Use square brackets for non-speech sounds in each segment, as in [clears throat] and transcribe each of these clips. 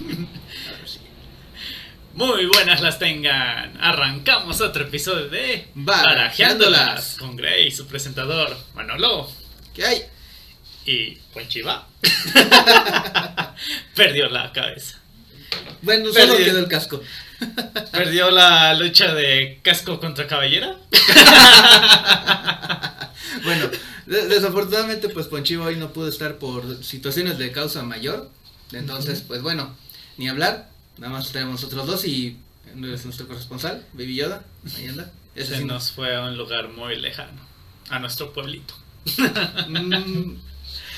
[laughs] Muy buenas las tengan. Arrancamos otro episodio de Barajeándolas. con Gray, su presentador Manolo ¿Qué hay? y Ponchiva. [laughs] Perdió la cabeza. Bueno, solo Perdí. quedó el casco. Perdió la lucha de casco contra cabellera. [laughs] Bueno, de- desafortunadamente, pues Ponchivo hoy no pudo estar por situaciones de causa mayor. Entonces, pues bueno, ni hablar. Nada más tenemos otros dos y es nuestro corresponsal, Baby Yoda. Ahí anda. Ese Se sí. nos fue a un lugar muy lejano. A nuestro pueblito. Mm,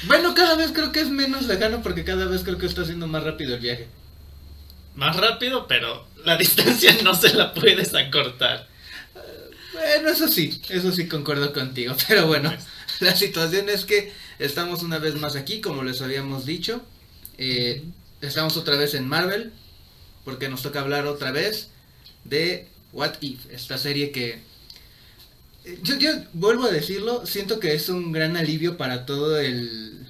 bueno, cada vez creo que es menos lejano porque cada vez creo que está haciendo más rápido el viaje. Más rápido, pero la [laughs] distancia no se la puedes acortar. Bueno, eso sí, eso sí concuerdo contigo. [laughs] Pero bueno, Pues. la situación es que estamos una vez más aquí, como les habíamos dicho. Eh, estamos otra vez en Marvel, porque nos toca hablar otra vez de What If, esta serie que... eh, Yo, yo vuelvo a decirlo, siento que es un gran alivio para todo el,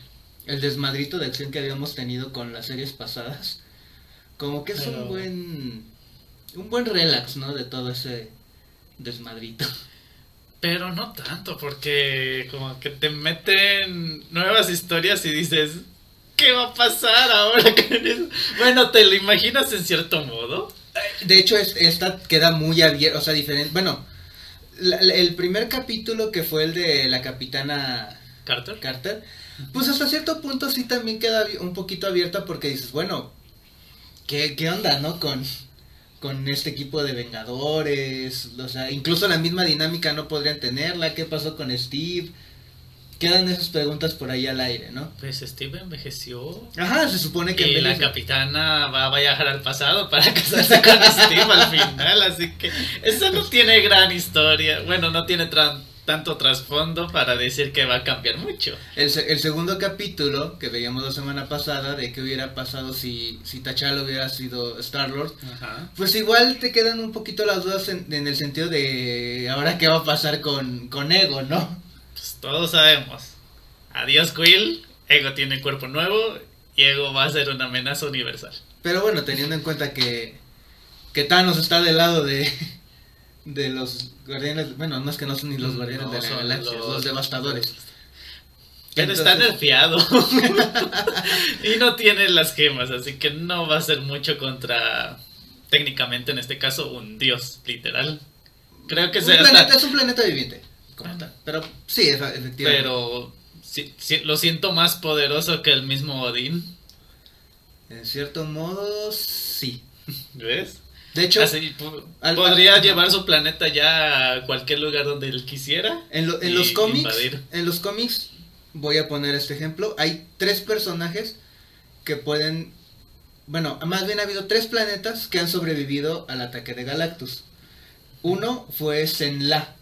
el desmadrito de acción que habíamos tenido con las series pasadas. Como que es Pero- un buen... Un buen relax, ¿no? De todo ese desmadrito. Pero no tanto, porque como que te meten nuevas historias y dices, ¿qué va a pasar ahora con eso? Bueno, te lo imaginas en cierto modo. De hecho, es- esta queda muy abierta, o sea, diferente. Bueno, la- la- el primer capítulo que fue el de la capitana Carter. Carter, pues hasta cierto punto sí también queda un poquito abierta porque dices, bueno, ¿qué, qué onda, no? Con, con este equipo de Vengadores, o sea, incluso la misma dinámica no podrían tenerla, ¿qué pasó con Steve? Quedan esas preguntas por ahí al aire, ¿no? Pues Steve envejeció. Ajá, se supone que Y la capitana va a viajar al pasado para [laughs] casarse con Steve al final, así que eso no tiene gran historia. Bueno, no tiene tanto trasfondo para decir que va a cambiar mucho. El, se- el segundo capítulo que veíamos la semana pasada de qué hubiera pasado si, si T'Challa hubiera sido Star-Lord, pues igual te quedan un poquito las dudas en, en el sentido de ahora qué va a pasar con, con Ego, ¿no? Pues todos sabemos. Adiós Quill, Ego tiene cuerpo nuevo y Ego va a ser una amenaza universal. Pero bueno, teniendo en cuenta que, que Thanos está del lado de, de los guardianes, bueno, no es que no son ni los guardianes No, de la galaxia, los, devastadores. Pero está nerfeado. [laughs] y no tiene las gemas, así que no va a ser mucho contra, técnicamente en este caso, un dios, literal. Creo que Un sea planeta, hasta... es un planeta viviente, como tal. Pero sí, efectivamente. Pero sí- sí, lo siento más poderoso que el mismo Odín. En cierto modo, sí. ¿Ves? De hecho, Así, po- al- podría al- llevar su planeta ya a cualquier lugar donde él quisiera. En, lo- en y los cómics, invadir. en los cómics, voy a poner este ejemplo, hay tres personajes que pueden, bueno, más bien ha habido tres planetas que han sobrevivido al ataque de Galactus. Uno fue Zenla,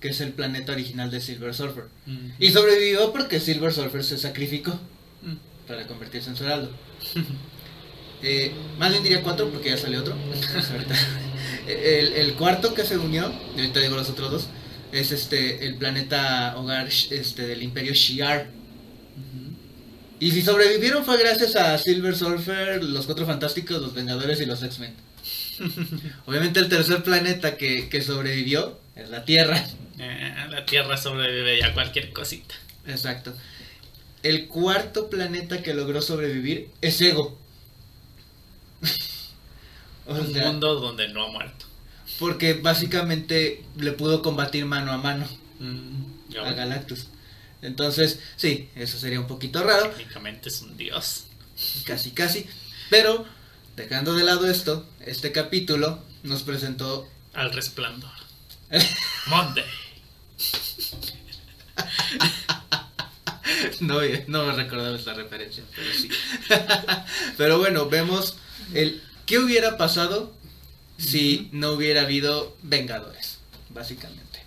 que es el planeta original de Silver Surfer. Mm. Y sobrevivió porque Silver Surfer se sacrificó Mm. para convertirse en su heraldo. [laughs] Eh, más bien diría cuatro porque ya salió otro. [laughs] El, el cuarto que se unió, y ahorita digo los otros dos, es este el planeta hogar este del Imperio Shi'ar. Y si sobrevivieron fue gracias a Silver Surfer, los Cuatro Fantásticos, los Vengadores y los X-Men. [laughs] Obviamente el tercer planeta que, que sobrevivió es la Tierra. Eh, la Tierra sobrevive ya a cualquier cosita. Exacto. El cuarto planeta que logró sobrevivir es Ego. [laughs] O Un sea, mundo donde no ha muerto. porque básicamente le pudo combatir mano a mano Mm, a Galactus. Entonces, sí, eso sería un poquito raro, técnicamente es un dios. casi casi. Pero, dejando de lado esto, este capítulo nos presentó... Al resplandor. Monday. [laughs] no, no me recordaba esta referencia, pero sí. [laughs] pero bueno, vemos el qué hubiera pasado si no hubiera habido Vengadores, básicamente.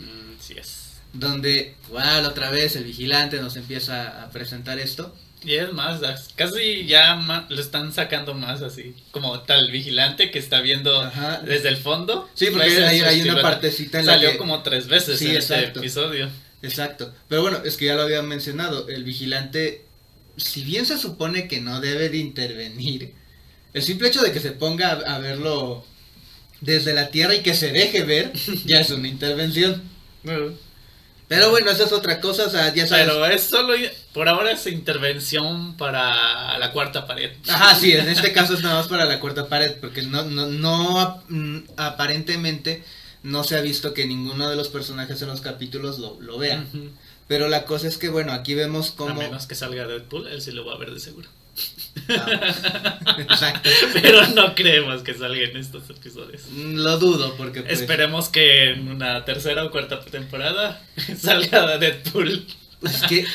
Mm, sí es. Donde, igual otra vez el vigilante nos empieza a presentar esto. Y es más, as- casi ya lo están sacando más así. Como tal vigilante que está viendo Ajá. desde el fondo. Sí, porque hay, hay una partecita en la Salió que- como tres veces Sí, en este episodio. Exacto. Pero bueno, es que ya lo había mencionado. El vigilante, si bien se supone que no debe de intervenir, El simple hecho de que se ponga a, a verlo desde la Tierra y que se deje ver, ya es una intervención. [laughs] Pero bueno, esa es otra cosa, o sea, ya sabes. Pero es solo, por ahora es intervención para la cuarta pared. Ajá, sí, en este caso es nada más para la cuarta pared, porque no, no, no mm, aparentemente no se ha visto que ninguno de los personajes en los capítulos lo, lo vea. Ujú. Pero la cosa es que, bueno, aquí vemos A cómo... menos que salga Deadpool, él sí lo va a ver de seguro. Exacto. Pero no creemos que salga en estos episodios. Lo dudo, porque... pues, Esperemos que en una tercera o cuarta temporada [laughs] salga Deadpool. Es que,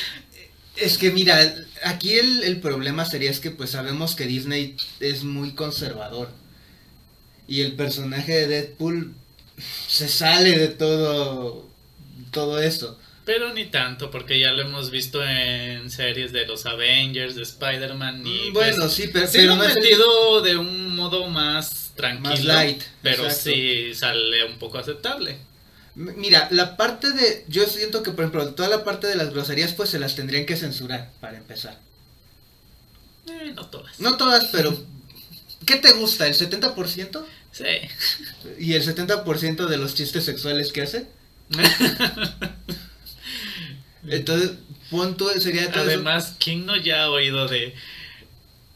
es que mira, aquí el, el problema sería es que pues sabemos que Disney es muy conservador. Y el personaje de Deadpool se sale de todo, todo eso. Pero ni tanto, porque ya lo hemos visto en series de los Avengers, de Spider-Man y... Mm, bueno, pues, sí, pero, sí pero lo han metido de un modo más tranquilo. Más light, Pero exacto. sí sale un poco aceptable. Mira, la parte de, yo siento que por ejemplo, toda la parte de las groserías pues se las tendrían que censurar para empezar. Eh, no todas. No todas, pero ¿qué te gusta? ¿El 70%? Sí. ¿Y el 70% de los chistes sexuales que hace? [laughs] Entonces, pon tú, sería todo eso- Además, ¿quién no ya ha oído de...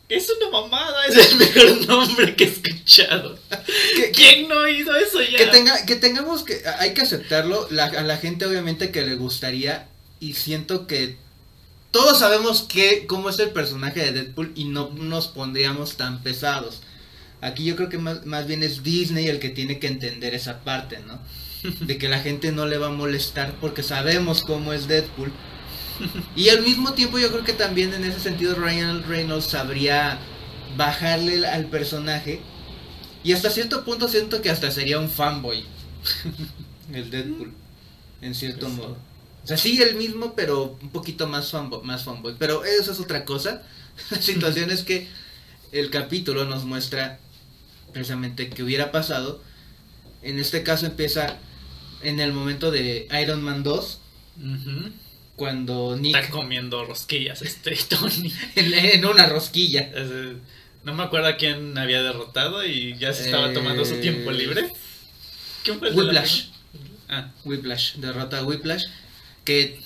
Es una mamada, es el mejor nombre que he escuchado. [laughs] que, ¿Quién no ha oído eso ya? que tenga, que tengamos que, hay que aceptarlo, la- a la gente obviamente que le gustaría y siento que todos sabemos que cómo es el personaje de Deadpool y no nos pondríamos tan pesados. Aquí yo creo que más, más bien es Disney el que tiene que entender esa parte, ¿no? [laughs] De que la gente no le va a molestar porque sabemos cómo es Deadpool. Y al mismo tiempo yo creo que también en ese sentido Ryan Reynolds sabría bajarle al personaje. Y hasta cierto punto siento que hasta sería un fanboy. [laughs] El Deadpool. En cierto Pues sí. modo. O sea, sí el mismo, pero un poquito más fanboy, más fanboy. Pero eso es otra cosa. [laughs] La situación es que el capítulo nos muestra precisamente qué hubiera pasado. En este caso empieza en el momento de Iron Man 2, Ujú. cuando Nick Está comiendo rosquillas este [laughs] Tony. en, en una rosquilla. Eh, no me acuerdo a quién había derrotado y ya se estaba Eh, tomando su tiempo libre. ¿Quién fue el Whiplash. Ah, Whiplash, derrota a Whiplash. Que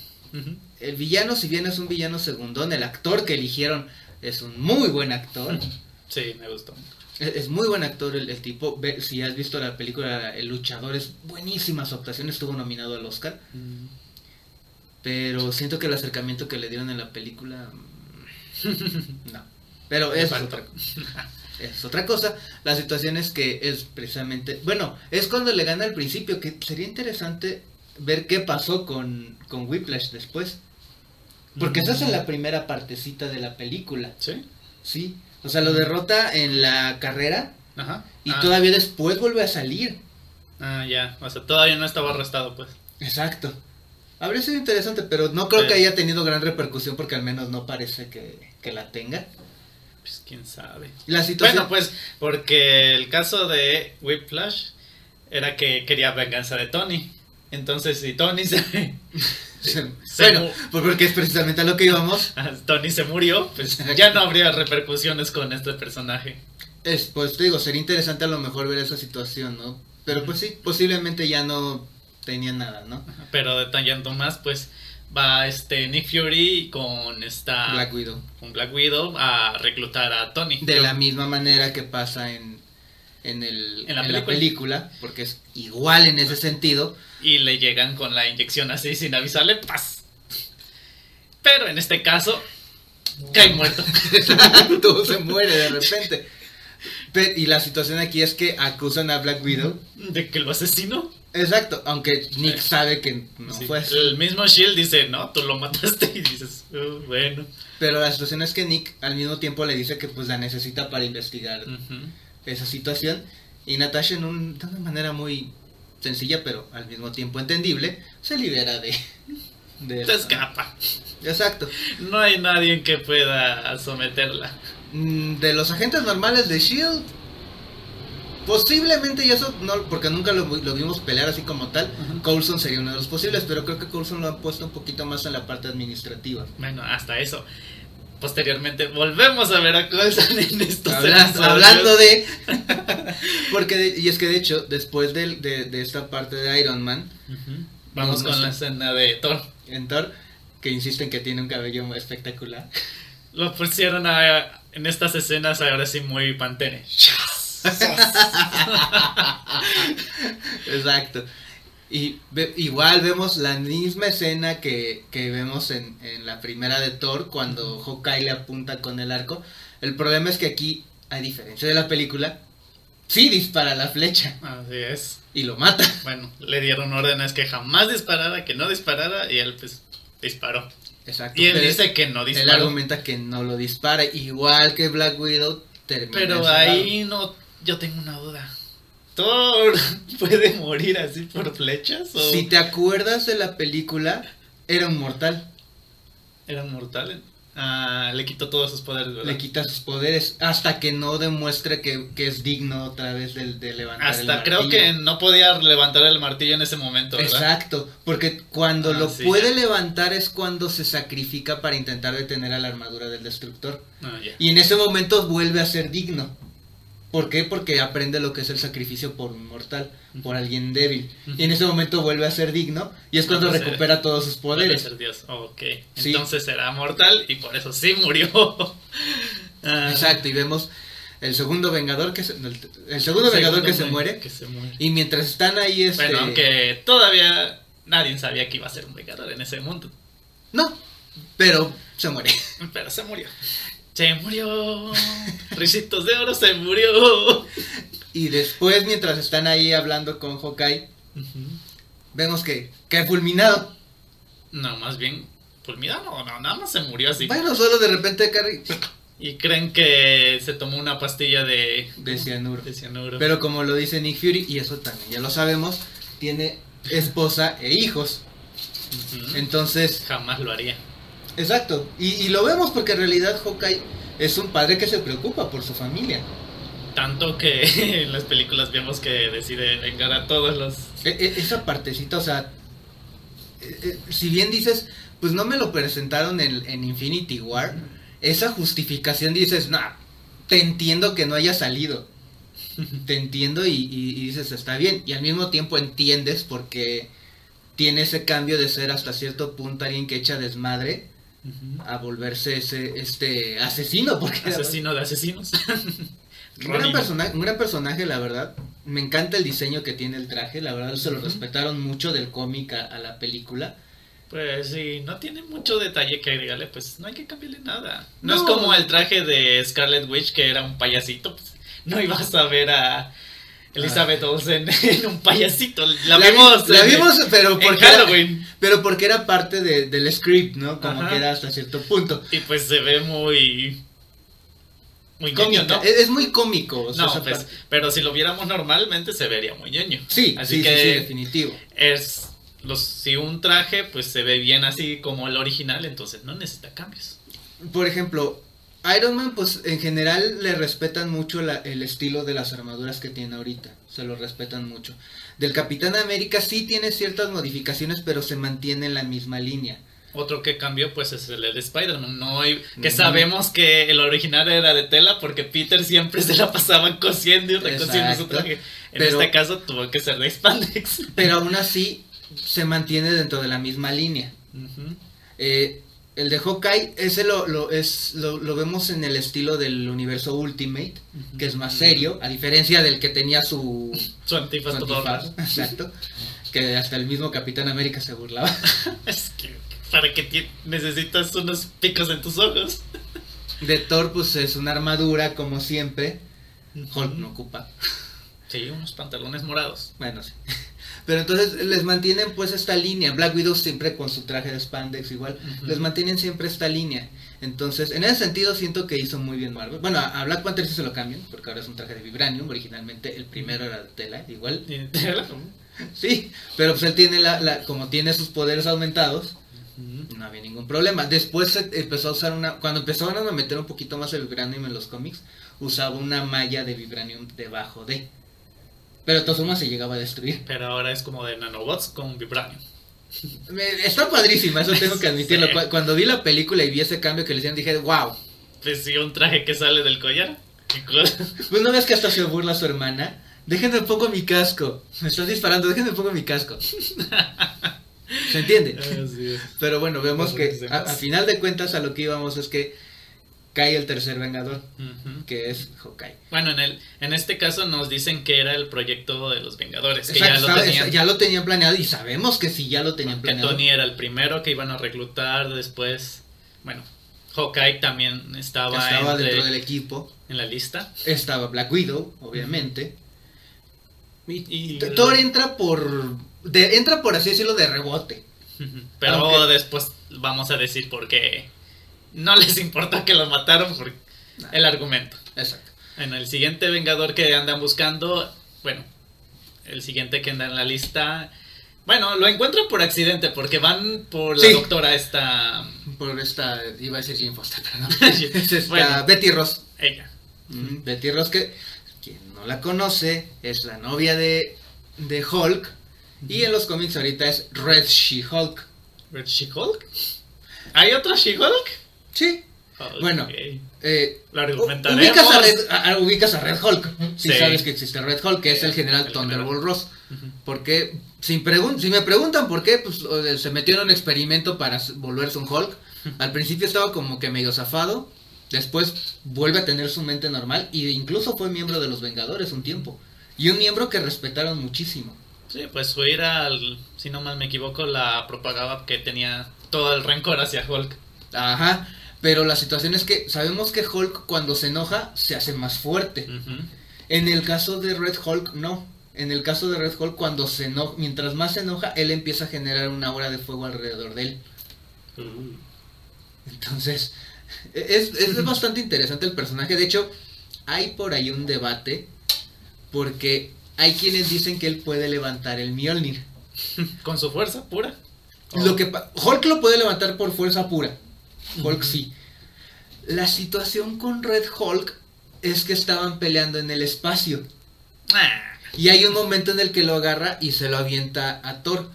el villano, si bien es un villano segundón, el actor que eligieron es un muy buen actor. [laughs] sí, me gustó. Es, muy buen actor el, el tipo. Ve- si has visto la película El Luchador, es buenísima su actuación, estuvo nominado al Oscar. Pero siento que el acercamiento que le dieron en la película. mm, [laughs] No. Pero es otra, [laughs] es otra cosa. La situación es que es precisamente. Bueno, es cuando le gana al principio, que sería interesante ver qué pasó con, con Whiplash después. Porque esa es en la primera partecita de la película, ¿Sí? ¿sí? O sea, lo derrota en la carrera Ajá. y ah, todavía después vuelve a salir. ah, ya. O sea, todavía no estaba arrestado, pues. Exacto. Habría sido interesante, pero no creo Sí. que haya tenido gran repercusión porque al menos no parece que, que la tenga. Pues quién sabe. La situación... Bueno, pues, porque el caso de Whiplash era que quería venganza de Tony. Entonces, si Tony se, se- bueno, pues porque es precisamente a lo que íbamos. [laughs] Tony se murió, pues ya no habría repercusiones con este personaje. Es, pues te digo, sería interesante a lo mejor ver esa situación, ¿no? Pero pues sí, posiblemente ya no tenía nada, ¿no? Pero detallando más, pues va este Nick Fury con esta Black Widow. con Black Widow a reclutar a Tony. De la misma manera que pasa en, en, el, En la en la película. película, porque es igual en ese sentido. Y le llegan con la inyección así sin avisarle, ¡paz! Pero en este caso, cae muerto. [laughs] Todo se muere de repente. Pe- y la situación aquí es que acusan a Black Widow. De que lo asesinó. Exacto, aunque Nick sabe que no Sí. fue así. El mismo Shield dice, no, tú lo mataste. Y dices, "Oh, bueno. Pero la situación es que Nick al mismo tiempo le dice que pues la necesita para investigar esa situación. Y Natasha en un- de una manera muy sencilla, pero al mismo tiempo entendible, se libera de... de Se escapa. Exacto. No hay nadie que pueda someterla. Mm, De los agentes normales de Shield, posiblemente, y eso no, porque nunca lo, lo vimos pelear así como tal. Coulson sería uno de los posibles, pero creo que Coulson lo han puesto un poquito más en la parte administrativa. Bueno, hasta eso. Posteriormente volvemos a ver a Coulson en estos Habla- episodios. hablando de. [laughs] Porque, de- y es que de hecho, después de, de esta parte de Iron Man. Vamos con la escena de Thor. en Thor, que insisten que tiene un cabello espectacular. Lo pusieron a- en estas escenas ahora sí muy pantene. [laughs] Exacto. Y ve- igual vemos la misma escena que, que vemos en, en la primera de Thor cuando Hawkeye le apunta con el arco. El problema es que aquí, a diferencia de la película, sí dispara la flecha Así es. y lo mata. Bueno, le dieron órdenes que jamás disparara, que no disparara, y él pues disparó. Exacto. Y él dice que no él disparó. argumenta que no lo dispara, igual que Black Widow termina Pero ahí no, yo tengo una duda. ¿Thor [laughs] puede morir así por flechas? ¿O Si te acuerdas de la película, era un mortal. eran mortales? Ah, le quitó todos sus poderes, ¿verdad? Le quita sus poderes hasta que no demuestre que, que es digno otra vez de, de levantar el Hasta creo martillo. que no podía levantar el martillo en ese momento, ¿verdad? Exacto, porque cuando Ah, lo sí, puede ya. levantar es cuando se sacrifica para intentar detener a la armadura del destructor. Ah. Y en ese momento vuelve a ser digno. ¿Por qué? Porque aprende lo que es el sacrificio por un mortal, por alguien débil. Y en ese momento vuelve a ser digno y es cuando Entonces, recupera todos sus poderes. ser Dios. Ok. Sí. Entonces será mortal y por eso sí murió. [laughs] Ah, Exacto, y vemos el segundo vengador que se, el, el segundo vengador que se Segundo muere. Que se muere. Y mientras están ahí este Bueno, aunque todavía nadie sabía que iba a ser un vengador en ese mundo. No, pero se muere. Pero se murió. Se murió. Ricitos de oro se murió. Y después, mientras están ahí hablando con Hawkeye, vemos que cae fulminado. No, más bien. Fulminado, no, no, nada más se murió así. Bueno, solo de repente cae Y creen que se tomó una pastilla de, de cianuro. de cianuro. Pero como lo dice Nick Fury, y eso también ya lo sabemos, tiene esposa e hijos. Entonces, Jamás lo haría. Exacto. Y, y lo vemos porque en realidad Hawkeye es un padre que se preocupa por su familia. Tanto que [laughs] en las películas vemos que decide vengar a todos los. E- e- esa partecita, o sea, eh, si bien dices, pues no me lo presentaron en, en Infinity War, esa justificación dices, no, te entiendo que no haya salido. Te entiendo y, y- y dices, está bien. Y al mismo tiempo entiendes porque tiene ese cambio de ser hasta cierto punto alguien que echa desmadre a volverse ese este asesino. Porque Asesino de asesinos. [laughs] un gran, un personaje, la verdad. Me encanta el diseño que tiene el traje. La verdad, se lo respetaron mucho del cómic a, a la película. Pues sí, no tiene mucho detalle que agregarle, pues no hay que cambiarle nada. No, No. es como el traje de Scarlet Witch que era un payasito, pues no ibas a ver a Elizabeth Olsen [laughs] en un payasito. La, vi- vimos, la en- vimos, pero en porque, era, Halloween. pero porque era parte de- del script, ¿no? Como Ajá. que era hasta cierto punto. Y pues se ve muy. Muy ¿no? es, es muy cómico. o sea, no, pues, pero si lo viéramos normalmente se vería muy ñoño. Sí, así sí, que sí, sí, definitivo. es los si un traje pues se ve bien así como el original, entonces no necesita cambios. Por ejemplo, Iron Man, pues en general le respetan mucho la- el estilo de las armaduras que tiene ahorita. Se lo respetan mucho. Del Capitán América sí tiene ciertas modificaciones, pero se mantiene en la misma línea. Otro que cambió pues es el de Spider-Man, no hay- que sabemos que el original era de tela porque Peter siempre se la pasaba cosiendo y recosiendo su traje. En Pero- este caso tuvo que ser de spandex. Pero aún así se mantiene dentro de la misma línea. Eh, el de Hawkeye, ese lo, lo, es, lo, lo vemos en el estilo del universo Ultimate, que es más serio, a diferencia del que tenía su, Su antifaz su antifaz, exacto, que hasta el mismo Capitán América se burlaba. [laughs] Es que para que necesitas unos picos en tus ojos. De Thor, pues es una armadura, como siempre. Hulk no ocupa. Sí, unos pantalones morados. Bueno, sí. Pero entonces les mantienen pues esta línea. Black Widow siempre con su traje de spandex igual. Les mantienen siempre esta línea. Entonces, en ese sentido siento que hizo muy bien Marvel. Bueno, a Black Panther sí se lo cambian, porque ahora es un traje de vibranium. Originalmente el primero era de tela, igual. Y- Sí, pero pues él tiene la, la como tiene sus poderes aumentados, no había ningún problema. Después se empezó a usar una, cuando empezaron a meter un poquito más el vibranium en los cómics, usaba una malla de vibranium debajo de. Pero de todas formas se llegaba a destruir. Pero ahora es como de nanobots con vibranium. [laughs] Está padrísima, eso tengo que [laughs] admitirlo. Sí. Cuando vi la película y vi ese cambio que le hicieron, dije, wow. Pues sí, un traje que sale del collar. Pues [laughs] no ves que hasta se burla su hermana. Déjenme pongo mi casco. Me estás disparando, déjenme pongo mi casco. ¿Se entiende? Pero bueno, vemos que a, a final de cuentas a lo que íbamos es que cae el tercer vengador, que es Hawkeye. Bueno, en el en este caso nos dicen que era el proyecto de los Vengadores, que Exacto, ya lo tenían. ya lo tenían planeado y sabemos que sí ya lo tenían que planeado. Tony era el primero que iban a reclutar después. Bueno, Hawkeye también estaba, Estaba entre- dentro del equipo. en la lista. Estaba Black Widow, obviamente. Y, Y- T- Thor entra por. de- entra por así decirlo de rebote. Pero Aunque- después vamos a decir por qué no les importó que lo mataron por el argumento. Exacto. En el siguiente Vengador que andan buscando, bueno, el siguiente que anda en la lista, bueno, lo encuentran por accidente porque van por la Sí. doctora esta, Por esta. iba a decir Jane Foster, pero no. [laughs] [laughs] es esta Bueno. Betty Ross. ella. Betty Ross, que quien no la conoce, es la novia de, de Hulk. Y en los cómics ahorita es Red She-Hulk. ¿Red She-Hulk? ¿Hay otra She-Hulk? Sí. Bueno, Eh, ubicas, a Red, a- a- ubicas a Red Hulk. Si Sí. sabes que existe Red Hulk, que es el general El Thunderbolt Ross. Porque, pregun- si me preguntan por qué, pues se metió en un experimento para volverse un Hulk. Al principio estaba como que medio zafado. Después vuelve a tener su mente normal. Y incluso fue miembro de los Vengadores un tiempo. Y un miembro que respetaron muchísimo. Sí, pues su ira, al- si no mal me equivoco, la propagaba que tenía todo el rencor hacia Hulk. Ajá. Pero la situación es que sabemos que Hulk cuando se enoja se hace más fuerte. En el caso de Red Hulk, no. En el caso de Red Hulk, cuando se enoja, mientras más se enoja, él empieza a generar una aura de fuego alrededor de él. Uh. Entonces, es, es [laughs] bastante interesante el personaje. De hecho, hay por ahí un debate porque hay quienes dicen que él puede levantar el Mjolnir. [laughs] Con su fuerza pura. Lo que Hulk lo puede levantar por fuerza pura. Hulk sí. La situación con Red Hulk es que estaban peleando en el espacio. Ah, Y hay un momento en el que lo agarra y se lo avienta a Thor.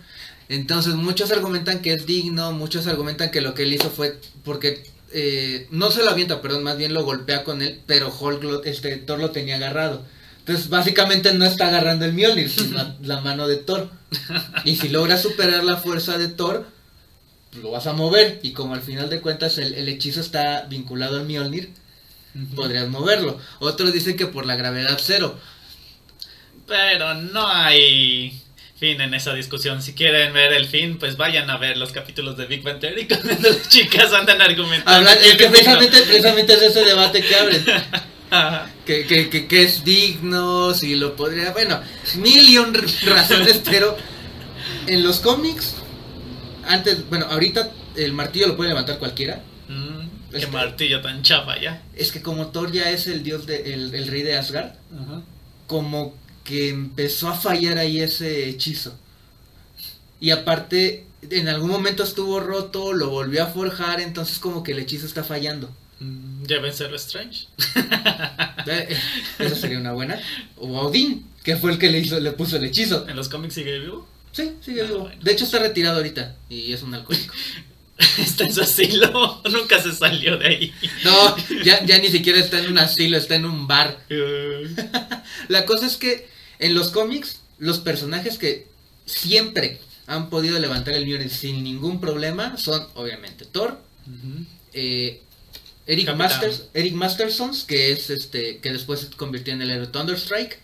Entonces muchos argumentan que es digno, muchos argumentan que lo que él hizo fue porque eh, no se lo avienta, perdón, más bien lo golpea con él, pero Hulk lo- este, Thor lo tenía agarrado. Entonces básicamente no está agarrando el Mjolnir, sino [laughs] la, la mano de Thor. Y si logra superar la fuerza de Thor, lo vas a mover. Y como al final de cuentas el, el hechizo está vinculado al Mjolnir, podrías moverlo. Otros dicen que por la gravedad cero. Pero no hay fin en esa discusión. Si quieren ver el fin, pues vayan a ver los capítulos de Big Bang Theory [laughs] cuando las chicas andan argumentando. Es que precisamente, precisamente es ese debate que abren. [laughs] Que, que, que, que es digno, si lo podría. Bueno, mil y un razones, pero en los cómics, antes, bueno, ahorita el martillo lo puede levantar cualquiera. Mm, qué martillo tan chapa ya. Es que como Thor ya es el dios, de, el, el rey de Asgard, como que empezó a fallar ahí ese hechizo. Y aparte, en algún momento estuvo roto, lo volvió a forjar, entonces como que el hechizo está fallando. Mm, Llévenselo Strange. [laughs] Eh, eh, Esa sería una buena. O Odín, que fue el que le hizo, le puso el hechizo. ¿En los cómics sigue vivo? Sí, sigue Ah, vivo. bueno. De hecho está retirado ahorita y es un alcohólico. [laughs] Está en su asilo. [laughs] Nunca se salió de ahí. No, ya, ya ni siquiera está en un asilo, está en un bar. [laughs] La cosa es que en los cómics, los personajes que siempre han podido levantar el Mjolnir sin ningún problema son obviamente Thor, eh, Eric, Capitán. Masters, Eric Mastersons, que es este que después se convirtió en el héroe Thunderstrike.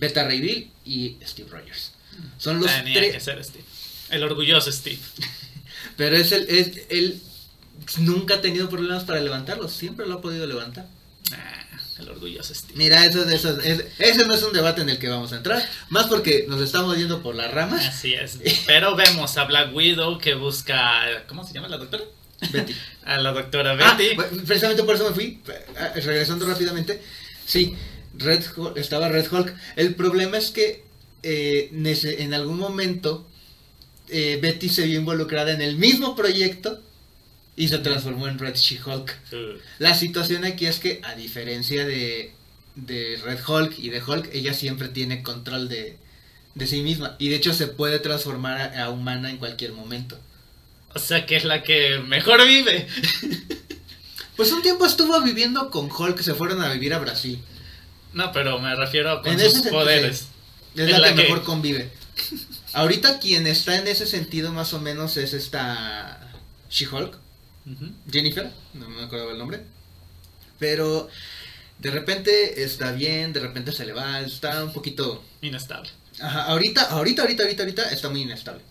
Beta Ray Bill y Steve Rogers. Son los Tenía tres que ser Steve. El orgulloso Steve. [laughs] Pero es el, es, él nunca ha tenido problemas para levantarlo, siempre lo ha podido levantar. Ah, el orgulloso Steve. Mira, eso, eso, es- ese no es un debate en el que vamos a entrar, más porque nos estamos yendo por las ramas. Así es. [laughs] Pero vemos a Black Widow que busca. ¿Cómo se llama la doctora? Betty. [laughs] A la doctora Ah, Betty. bu- precisamente por eso me fui, ah, regresando rápidamente. Sí, Red Hulk- estaba Red Hulk. El problema es que eh, en algún momento eh, Betty se vio involucrada en el mismo proyecto y se transformó en Red She-Hulk. La situación aquí es que, a diferencia de, de Red Hulk y de Hulk, ella siempre tiene control de, de sí misma. Y de hecho se puede transformar a, a humana en cualquier momento. O sea que es la que mejor vive. [laughs] Pues un tiempo estuvo viviendo con Hulk, se fueron a vivir a Brasil. No, pero me refiero con En sus sentido, poderes. Es la, la que, que- mejor convive. [laughs] Ahorita quien está en ese sentido más o menos es esta She-Hulk. Jennifer, no me acuerdo el nombre. Pero de repente está bien, de repente se le va, está un poquito... Inestable. Ajá, ahorita, ahorita, ahorita, ahorita, ahorita está muy inestable.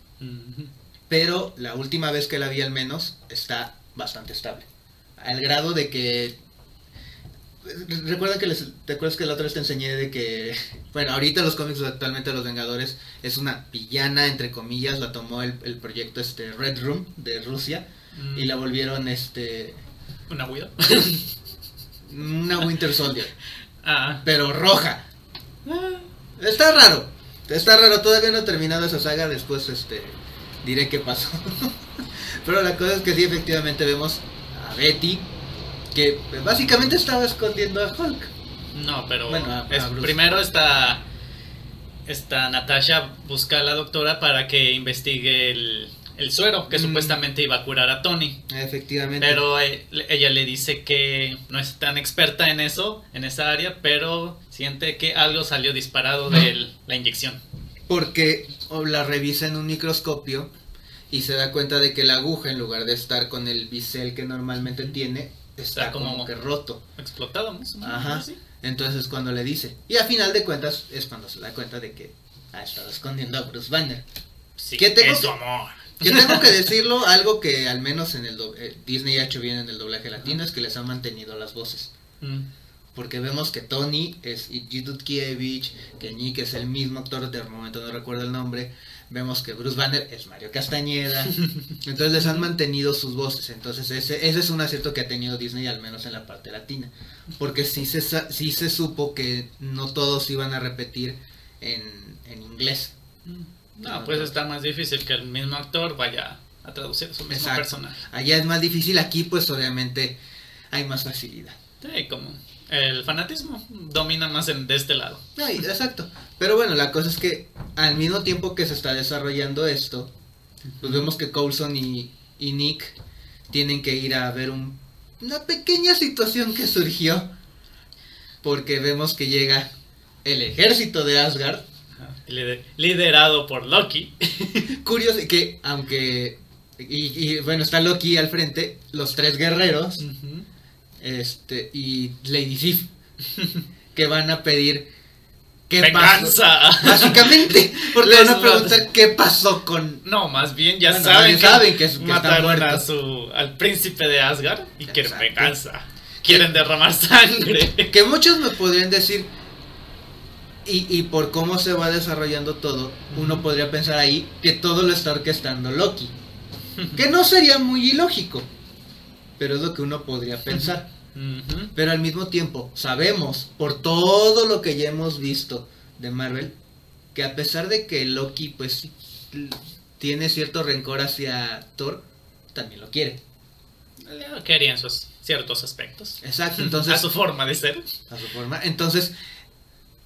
Pero la última vez que la vi al menos está bastante estable. Al grado de que... Recuerda que les, te acuerdas que la otra vez te enseñé de que, bueno, ahorita los cómics actualmente de los Vengadores es una villana, entre comillas, la tomó el, el proyecto este Red Room de Rusia y la volvieron este Una huida. [laughs] una Winter Soldier, ah. pero roja. Ah. Está raro, está raro, todavía no he terminado esa saga, después este diré qué pasó. [laughs] pero la cosa es que sí, efectivamente vemos a Betty, que básicamente estaba escondiendo a Hulk. No, pero Bueno, a- es- primero está esta Natasha busca a la doctora para que investigue el, el suero que Mm. supuestamente iba a curar a Tony. Efectivamente. Pero eh, ella le dice que no es tan experta en eso, en esa área, pero siente que algo salió disparado de la inyección. Porque la revisa en un microscopio y se da cuenta de que la aguja, en lugar de estar con el bisel que normalmente tiene, está Está como- como que roto. Explotado, más o menos, Ajá. así. Entonces cuando le dice. Y a final de cuentas es cuando se da cuenta de que ha estado escondiendo a Bruce Banner. Sí, ¿Qué tengo es que- su amor. Que tengo que [laughs] decirlo, algo que al menos en el do- eh, Disney ha hecho bien en el doblaje latino es que les han mantenido las voces. Mm. Porque vemos que Tony es Kievich, que Nick es el mismo actor, de momento no recuerdo el nombre. Vemos que Bruce Banner es Mario Castañeda. [laughs] Entonces les han mantenido sus voces. Entonces ese, ese es un acierto que ha tenido Disney, al menos en la parte latina. Porque sí se, sí se supo que no todos iban a repetir en, en inglés. No, pues está más difícil que el mismo actor vaya a traducir su mismo Exacto. personaje. Allá es más difícil, aquí pues obviamente hay más facilidad. Sí, como el fanatismo domina más en, de este lado. No, y- exacto. Pero bueno, la cosa es que al mismo tiempo que se está desarrollando esto, pues vemos que Coulson y, y Nick tienen que ir a ver un- una pequeña situación que surgió. Porque vemos que llega el ejército de Asgard. Lider- liderado por Loki. [laughs] Curioso que aunque... Y, y, bueno, está Loki al frente, los tres guerreros, este, y Lady Sif, [laughs] que van a pedir... ¿Qué pasó? ¡Venganza! Básicamente, [laughs] porque Les van a preguntar qué pasó con... No, más bien ya Bueno, saben, ya saben que que mataron a su, al príncipe de Asgard y quieren venganza. Quieren derramar sangre. [laughs] Que muchos me podrían decir, y, y por cómo se va desarrollando todo, uno podría pensar ahí que todo lo está orquestando Loki. Que no sería muy ilógico, pero es lo que uno podría pensar. Pero al mismo tiempo, sabemos, por todo lo que ya hemos visto de Marvel, que a pesar de que Loki, pues, tiene cierto rencor hacia Thor, también lo quiere. Le Querían sus ciertos aspectos. Exacto, [laughs] entonces... a su forma de ser. a su forma. Entonces,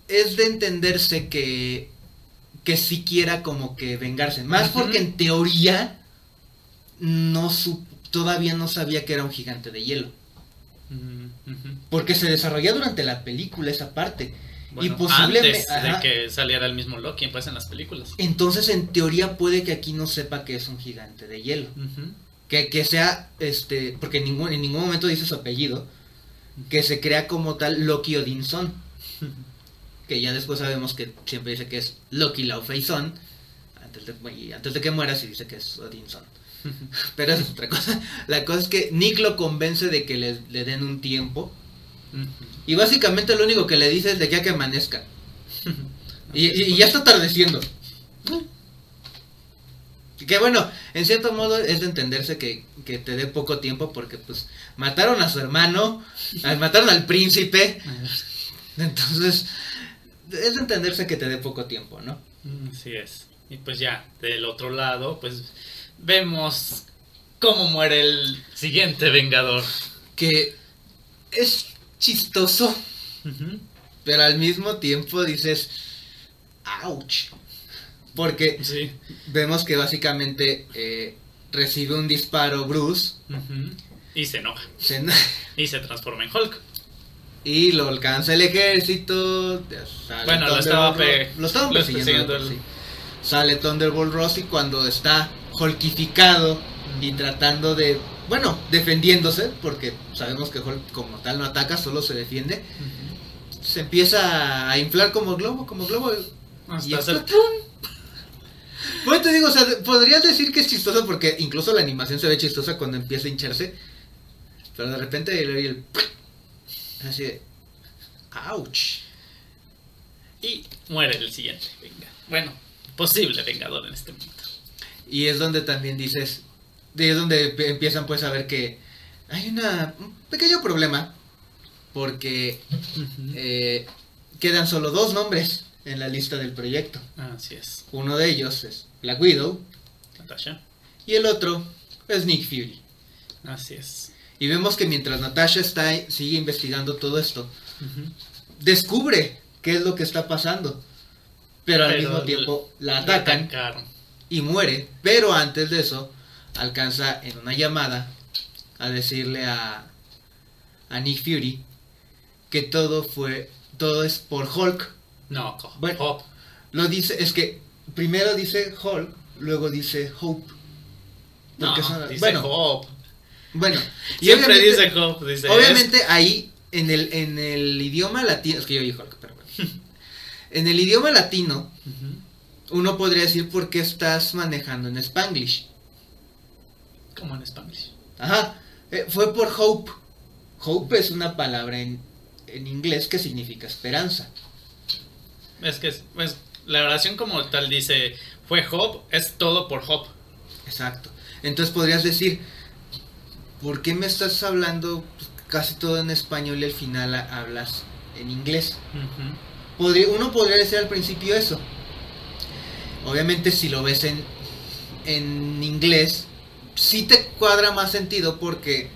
es de entenderse que, que sí quiera como que vengarse. Más porque en teoría no su- todavía no sabía que era un gigante de hielo. Porque se desarrolla durante la película esa parte. Bueno, y posiblemente... antes de que saliera el mismo Loki pues en las películas. Entonces, en teoría puede que aquí no sepa que es un gigante de hielo. Que, que sea, este, porque en ningún, en ningún momento dice su apellido, que se crea como tal Loki Odinson. [laughs] Que ya después sabemos que siempre dice que es Loki Laufeyson. Antes de, y antes de que muera, sí dice que es Odinson. [laughs] Pero eso es otra cosa. La cosa es que Nick lo convence de que le, le den un tiempo. Y básicamente lo único que le dice es de que a que amanezca. [laughs] Y, y- y ya está atardeciendo. Que bueno, en cierto modo es de entenderse que, que te dé poco tiempo porque pues mataron a su hermano, [laughs] mataron al príncipe, entonces es de entenderse que te dé poco tiempo, ¿no? Mm, Así es. Y pues ya, del otro lado, pues vemos cómo muere el siguiente Vengador. Que es chistoso, pero al mismo tiempo dices, ouch. Porque Sí. vemos que básicamente eh, recibe un disparo Bruce. Y se enoja. se- [laughs] Y se transforma en Hulk. y lo alcanza el ejército. sale Bueno, lo estaba lo estaban lo persiguiendo. sí. Sale Thunderbolt Ross y cuando está Hulkificado y tratando de, bueno, defendiéndose, porque sabemos que Hulk como tal no ataca, solo se defiende, se empieza a inflar como globo, como globo. Hasta Y hacer explota. Pues te digo, o sea, podrías decir que es chistoso porque incluso la animación se ve chistosa cuando empieza a hincharse. Pero de repente el, el- así de ouch. Y muere el siguiente. Venga. Bueno, posible vengador en este momento. Y es donde también dices, es donde empiezan pues a ver que hay una, un pequeño problema porque eh, quedan solo dos nombres en la lista del proyecto. Así es. Uno de ellos es Black Widow Natasha. y el otro es Nick Fury. Así es. Y vemos que mientras Natasha está sigue investigando todo esto, descubre qué es lo que está pasando. Pero al mismo tiempo la La atacan atacaron. Y muere. Pero antes de eso, alcanza en una llamada a decirle a, a Nick Fury que todo fue, todo es por Hulk. No, Bueno. Hop. Lo dice, es que primero dice Hulk, luego dice Hope. No, son- dice bueno, Hop. bueno, y [laughs] Siempre dice Hop. Dice Obviamente ahí en el, en el idioma latino, es que yo digo Hulk, pero bueno. [laughs] En el idioma latino. Uno podría decir por qué estás manejando en Spanglish. Como en Spanish. Ajá, eh, fue por hope. Hope es una palabra en, en inglés que significa esperanza. Es que es- pues, la oración como tal dice, fue Hop, es todo por Hop. Exacto. Entonces podrías decir, ¿por qué me estás hablando casi todo en español y al final hablas en inglés? Podría- uno podría decir al principio eso. Obviamente si lo ves en, en inglés, sí te cuadra más sentido porque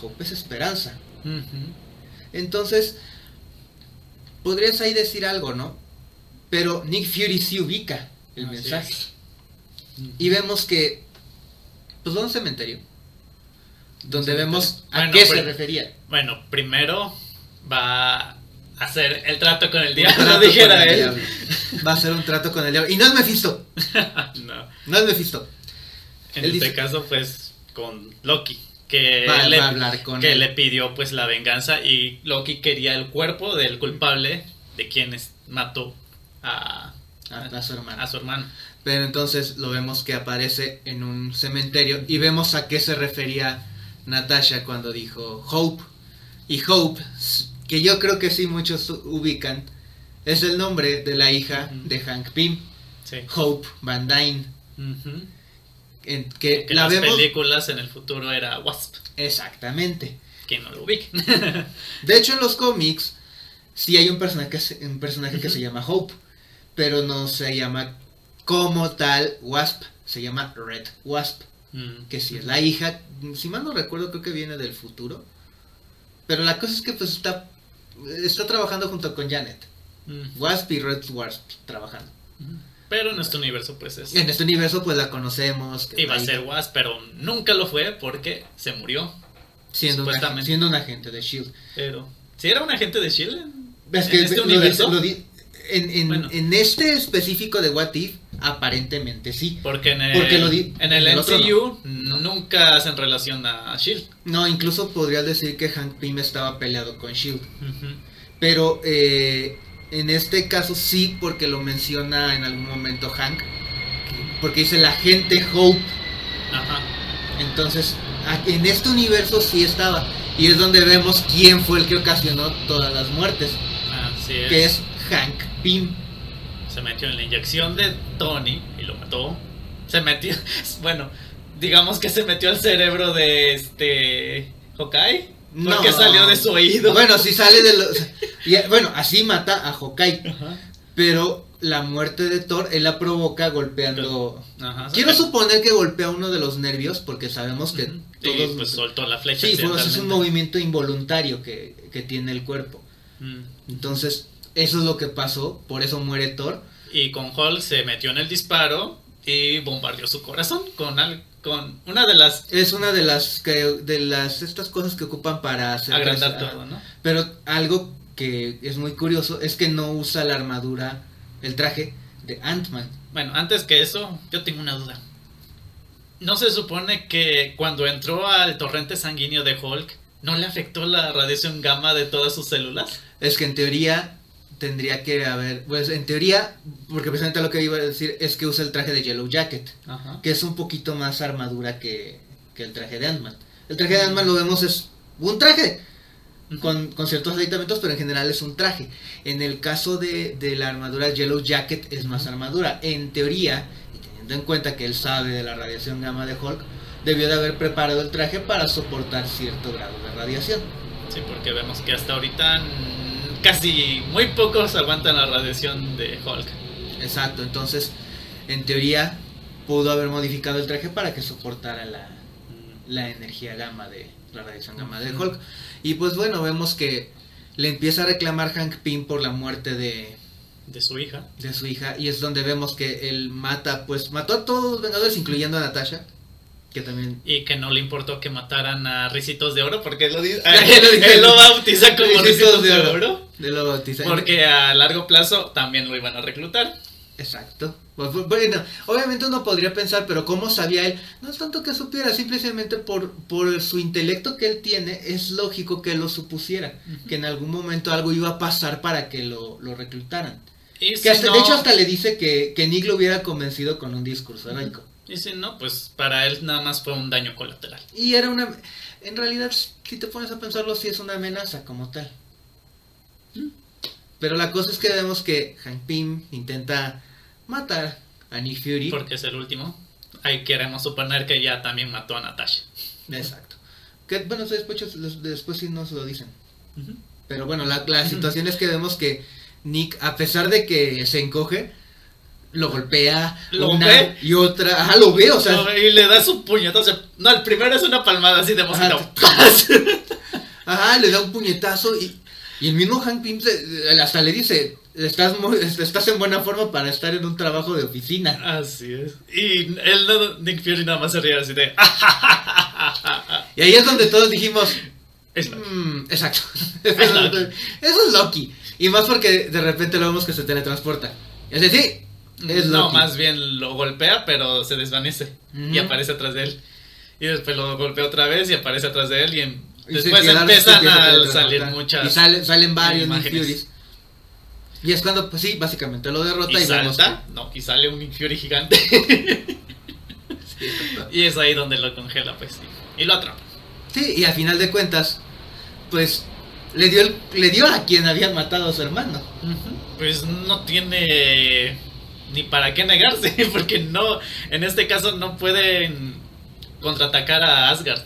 hope es esperanza. Entonces, podrías ahí decir algo, ¿no? Pero Nick Fury sí ubica el Así mensaje. Y vemos que, pues un cementerio. Donde Un vemos a Bueno, qué se pues, refería. Bueno, primero va hacer el trato con el diablo, dijera él. diablo. Va a hacer un trato con el diablo. Y no es Mephisto. [laughs] no. No es Mephisto. En Él este dice- caso, pues, con Loki. Que, Va, le, va a hablar con que él. le pidió pues la venganza y Loki quería el cuerpo del culpable de quienes mató a, A, a su hermano. a su hermano. Pero entonces lo vemos que aparece en un cementerio y vemos a qué se refería Natasha cuando dijo Hope. Y Hope, que yo creo que sí muchos ubican, es el nombre de la hija de Hank Pym, Sí. Hope Van Dyne, Ujú. en que Que la las vemos películas en el futuro era Wasp. exactamente. Quien no lo ubique. [laughs] De hecho en los cómics sí hay un personaje, que se- un personaje que se llama Hope, pero no se llama como tal Wasp, se llama Red Wasp. Mm. que si es la hija, si mal no recuerdo, creo que viene del futuro. Pero la cosa es que pues está, está trabajando junto con Janet. Mm. Wasp y Red Wasp trabajando. Pero en este universo pues es... En este universo pues la conocemos. que Iba a ser Wasp, pero nunca lo fue porque se murió. siendo, supuestamente. siendo un agente de S.H.I.E.L.D. Pero... Si era un agente de Shield. Es ¿En que este lo universo? lo en, en- Bueno. en este específico de What If, aparentemente sí. Porque en el, Porque lo di- en el en el otro MCU no. nunca hacen relación a Shield. No, incluso podrías decir que Hank Pym estaba peleado con S.H.I.E.L.D. Pero eh, en este caso sí, porque lo menciona en algún momento Hank. Porque dice la gente Hope. Ajá. Entonces, en este universo sí estaba. Y es donde vemos quién fue el que ocasionó todas las muertes. Así es. Que es Hank Pym. Se metió en la inyección de Tony y lo mató. Se metió. [laughs] Bueno, digamos que se metió al cerebro de este. Hawkeye. Porque No. salió de su oído. Bueno, si sale de los... [laughs] y, bueno, así mata a Hawkeye. Ajá. Pero la muerte de Thor, él la provoca golpeando... Ajá. Quiero suponer que golpea uno de los nervios, porque sabemos que Ujú. todos... Pues soltó la flecha. Sí, pues, es un movimiento involuntario que, que tiene el cuerpo. Mm. Entonces, eso es lo que pasó, por eso muere Thor. Y con Hulk se metió en el disparo y bombardeó su corazón con, al- con una de las... Es una de las que de las estas cosas que ocupan para hacer agrandar todo, ¿no? Pero algo que es muy curioso es que no usa la armadura, el traje de Ant-Man. Bueno, antes que eso, yo tengo una duda. ¿No se supone que cuando entró al torrente sanguíneo de Hulk, no le afectó la radiación gamma de todas sus células? Es que en teoría tendría que haber, pues en teoría, porque precisamente lo que iba a decir es que usa el traje de Yellow Jacket, Ajá. que es un poquito más armadura que, que el traje de Ant-Man. El traje de Ant-Man lo vemos es un traje con, con ciertos aditamentos, pero en general es un traje. En el caso de, de la armadura Yellow Jacket es más armadura. En teoría, y teniendo en cuenta que él sabe de la radiación gamma de Hulk, debió de haber preparado el traje para soportar cierto grado de radiación. Sí, porque vemos que hasta ahorita casi muy pocos aguantan la radiación de Hulk. Exacto, entonces en teoría pudo haber modificado el traje para que soportara la, la energía gamma de la radiación gamma de. Hulk. Y pues bueno, vemos que le empieza a reclamar Hank Pym por la muerte de, De su hija. de su hija y es donde vemos que él mata, pues mató a todos los Vengadores, incluyendo a Natasha, que también... Y que no le importó que mataran a Ricitos de Oro, porque él lo, dice, [laughs] [laughs] él lo bautiza como Ricitos Ricitos de de Oro. Oro. de lo bautiza. Porque a largo plazo también lo iban a reclutar. Exacto. Bu- Bueno, obviamente uno podría pensar, pero ¿cómo sabía él? No es tanto que supiera, simplemente por, por su intelecto que él tiene, es lógico que lo supusiera, que en algún momento algo iba a pasar para que lo, lo reclutaran. Que si hasta- no, De hecho, hasta le dice que, que Nick lo hubiera convencido con un discurso heroico. Si no, pues para él nada más fue un daño colateral. Y era una... En realidad, si te pones a pensarlo, sí es una amenaza como tal. Pero la cosa es que vemos que Hank Pym intenta matar a Nick Fury. Porque es el último. Ahí queremos suponer que ya también mató a Natasha. Exacto. Que bueno, después, después sí nos lo dicen. Pero bueno, la, la situación es que vemos que Nick, a pesar de que se encoge, lo golpea ¿Lo una ve? y otra. Ajá, lo ve, o sea. No, y le da su puñetazo. No, el primero es una palmada así de mosquito. [laughs] Ajá, le da un puñetazo y, y el mismo Hank Pym se- hasta le dice, estás, muy- estás en buena forma para estar en un trabajo de oficina. Así es. Y él, no- Nick Fury nada más se ríe así de... Y ahí es donde todos dijimos, Es "Mm, exacto. [laughs] Es. Eso es Loki. Y más porque de repente lo vemos que se teletransporta. Así, sí, es no, Loki. más bien lo golpea, pero se desvanece. Y aparece atrás de él. Y después lo golpea otra vez y aparece atrás de él. Y, en- Y se después empieza- empiezan empieza a salir muchas... Y sale- salen varios imágenes. Y es cuando, pues sí, básicamente lo derrota y y, salta. No, y sale un Fury gigante. [laughs] y es ahí donde lo congela, pues. Y lo atrapa. Sí, y al final de cuentas, pues le dio, el- le dio a quien había matado a su hermano. Pues no tiene ni para qué negarse, [laughs] porque no, en este caso no pueden contraatacar a Asgard.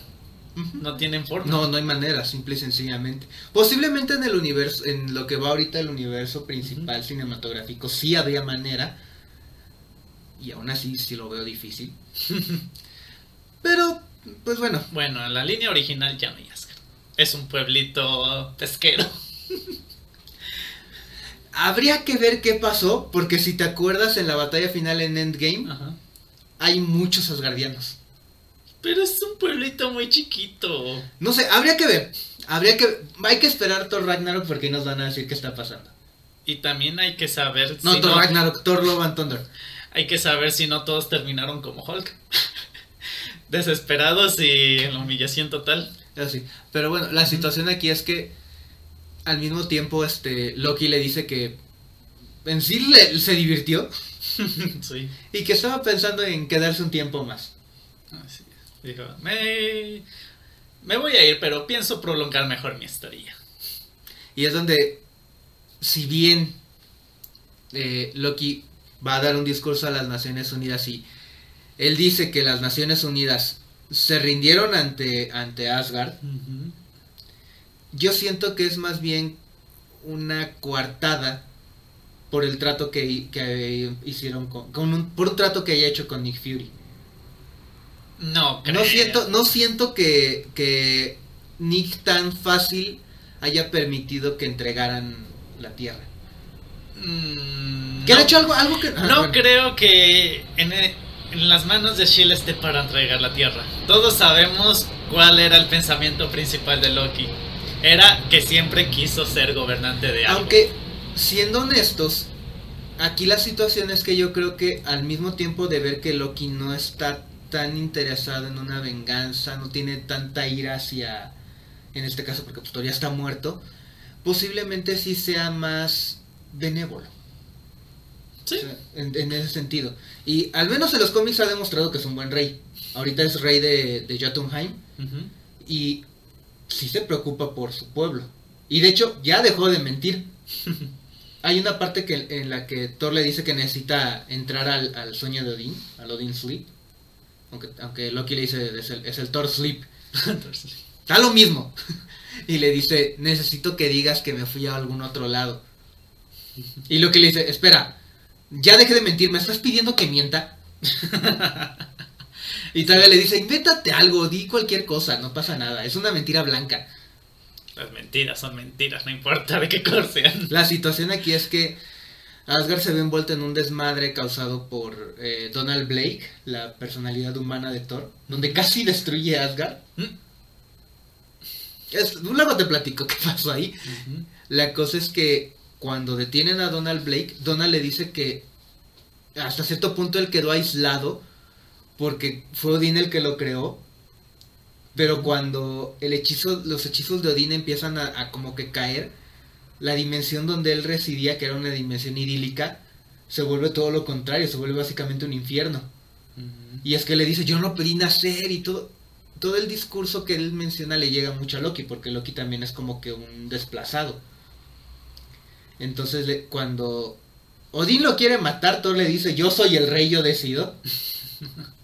No tienen forma. No, no hay manera, simple y sencillamente. Posiblemente en el universo, en lo que va ahorita el universo principal cinematográfico, sí habría manera. Y aún así sí lo veo difícil. [laughs] Pero, pues bueno, Bueno, en la línea original ya no hay Asgard. Es un pueblito pesquero. [laughs] habría que ver qué pasó, porque si te acuerdas en la batalla final en Endgame, Ajá. hay muchos asgardianos. Pero es un pueblito muy chiquito. No sé, habría que ver. Habría que hay que esperar Thor Ragnarok porque nos van a decir qué está pasando. Y también hay que saber No, si Thor no, Ragnarok, Thor Love and Thunder. hay que saber si no todos terminaron como Hulk. [laughs] Desesperados y en la humillación total. Así. Pero bueno, la situación aquí es que al mismo tiempo este Loki le dice que en sí le- se divirtió [laughs] sí. y que estaba pensando en quedarse un tiempo más. Así es. Dijo, me, me voy a ir, pero pienso prolongar mejor mi estadía. Y es donde, si bien eh, Loki va a dar un discurso a las Naciones Unidas y él dice que las Naciones Unidas se rindieron ante, ante Asgard, yo siento que es más bien una coartada por el trato que, que hicieron con, con un, por un trato que haya hecho con Nick Fury. No, creo. No siento, no siento que, que Nick tan fácil haya permitido que entregaran la tierra. Mm, Que no, hecho algo, algo que... ah, no bueno. creo que en, en las manos de Shield esté para entregar la Tierra. Todos sabemos cuál era el pensamiento principal de Loki. Era que siempre quiso ser gobernante de algo. Aunque, siendo honestos, aquí la situación es que yo creo que al mismo tiempo de ver que Loki no está tan interesado en una venganza, no tiene tanta ira hacia, en este caso porque pues, ya está muerto, posiblemente sí sea más benévolo. Sí. O sea, en, en ese sentido. Y al menos en los cómics ha demostrado que es un buen rey. Ahorita es rey de, de Jotunheim y sí se preocupa por su pueblo. Y de hecho ya dejó de mentir. [laughs] Hay una parte que, en la que Thor le dice que necesita entrar al, al sueño de Odín, al Odin Sleep. Aunque, aunque Loki le dice es el, es el Thor Sleep. [laughs] Está lo mismo. [laughs] y le dice, necesito que digas que me fui a algún otro lado. Y Loki le dice, espera, ya deje de mentir, ¿me estás pidiendo que mienta? Y todavía le dice, invéntate algo, di cualquier cosa, no pasa nada, es una mentira blanca. Las mentiras son mentiras, no importa de qué color sean. La situación aquí es que Asgard se ve envuelto en un desmadre causado por eh, Donald Blake, la personalidad humana de Thor, donde casi destruye a Asgard. Mm. Es, luego te platico qué pasó ahí. La cosa es que cuando detienen a Donald Blake, Donald le dice que hasta cierto punto él quedó aislado porque fue Odín el que lo creó. Pero cuando el hechizo, los hechizos de Odín empiezan a, a como que caer, la dimensión donde él residía, que era una dimensión idílica, se vuelve todo lo contrario, se vuelve básicamente un infierno. Y es que le dice, yo no pedí nacer y todo. Todo el discurso que él menciona le llega mucho a Loki, porque Loki también es como que un desplazado. Entonces, le- cuando Odín lo quiere matar, Thor le dice, yo soy el rey, yo decido. [laughs]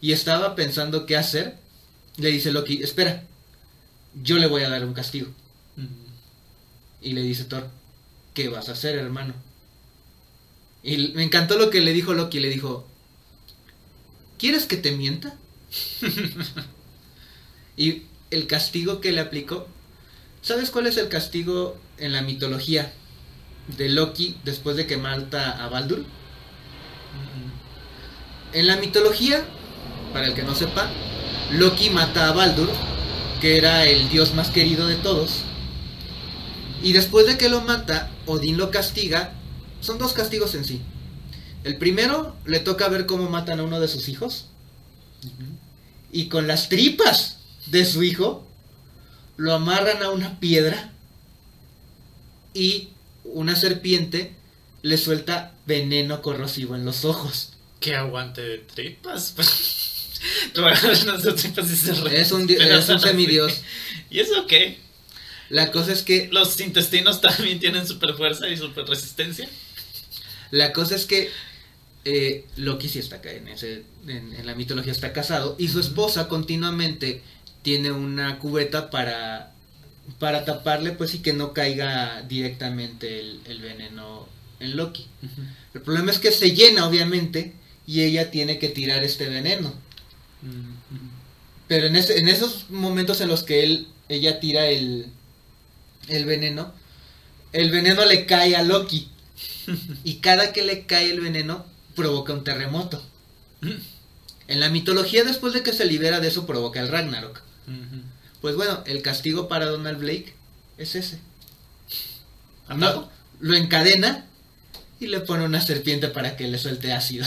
y estaba pensando qué hacer. Le dice Loki, espera, yo le voy a dar un castigo. Y le dice Thor, ¿qué vas a hacer, hermano? Y me encantó lo que le dijo Loki, le dijo, ¿quieres que te mienta? [laughs] y el castigo que le aplicó, ¿sabes cuál es el castigo en la mitología de Loki después de que mata a Baldur? En la mitología, para el que no sepa, Loki mata a Baldur, que era el dios más querido de todos. Y después de que lo mata, Odín lo castiga. Son dos castigos en sí. El primero le toca ver cómo matan a uno de sus hijos. Y con las tripas de su hijo, lo amarran a una piedra. Y una serpiente le suelta veneno corrosivo en los ojos. ¿Qué aguante de tripas? [laughs] Es un, es un [laughs] semidios. ¿Y eso qué? La cosa es que ¿Los intestinos [laughs] también tienen super fuerza y super resistencia? La cosa es que eh, Loki sí está acá en, ese, en, en la mitología está casado y su esposa continuamente tiene una cubeta para, para taparle pues y que no caiga directamente el, el veneno en Loki. El problema es que se llena obviamente y ella tiene que tirar este veneno. Pero en, esos momentos en los que él, ella tira el, el veneno, el veneno le cae a Loki. Y cada que le cae el veneno, provoca un terremoto. En la mitología, después de que se libera de eso, provoca el Ragnarok. Pues bueno, el castigo para Donald Blake es ese. No, lo encadena y le pone una serpiente para que le suelte ácido.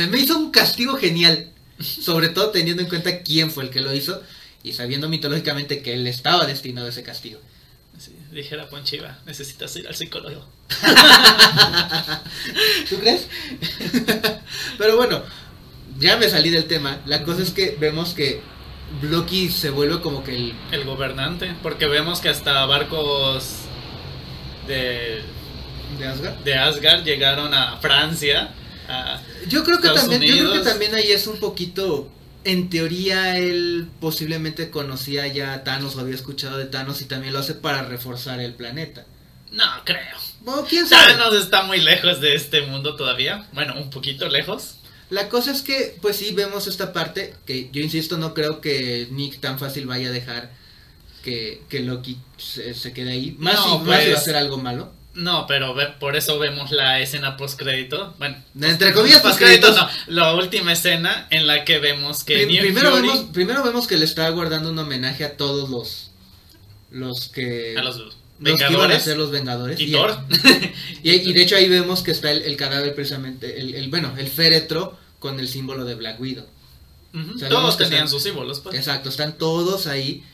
Se me hizo un castigo genial, sobre todo teniendo en cuenta quién fue el que lo hizo y sabiendo mitológicamente que él estaba destinado a ese castigo. Sí, dijera Ponchiva, necesitas ir al psicólogo. [laughs] ¿Tú crees? Pero bueno, ya me salí del tema. La cosa es que vemos que Loki se vuelve como que el... El gobernante, porque vemos que hasta barcos de, ¿De Asgard? de Asgard llegaron a Francia. a- Yo creo que Estados también, yo creo que también ahí es un poquito. En teoría, él posiblemente conocía ya a Thanos o había escuchado de Thanos y también lo hace para reforzar el planeta. No, creo. Bueno, quién sabe. Thanos está muy lejos de este mundo todavía. Bueno, un poquito lejos. La cosa es que, pues sí, vemos esta parte que yo insisto, no creo que Nick tan fácil vaya a dejar que, que Loki se, se quede ahí. Más No, si, si va a pues- hacer algo malo. No, pero ve- por eso vemos la escena post crédito. Bueno, Entre comillas, postcréditos. no, la última escena en la que vemos que Prim- primero, Fury- vemos, primero vemos que le está guardando un homenaje a todos los los que a los los que iban a Vengadores ser los Vengadores. y Thor. [laughs] y, y de hecho ahí vemos que está el, el cadáver precisamente, el, el- bueno, el féretro con el símbolo de Black Widow. Ujú, O sea, Todos tenían están- sus símbolos. pues. Exacto, están todos ahí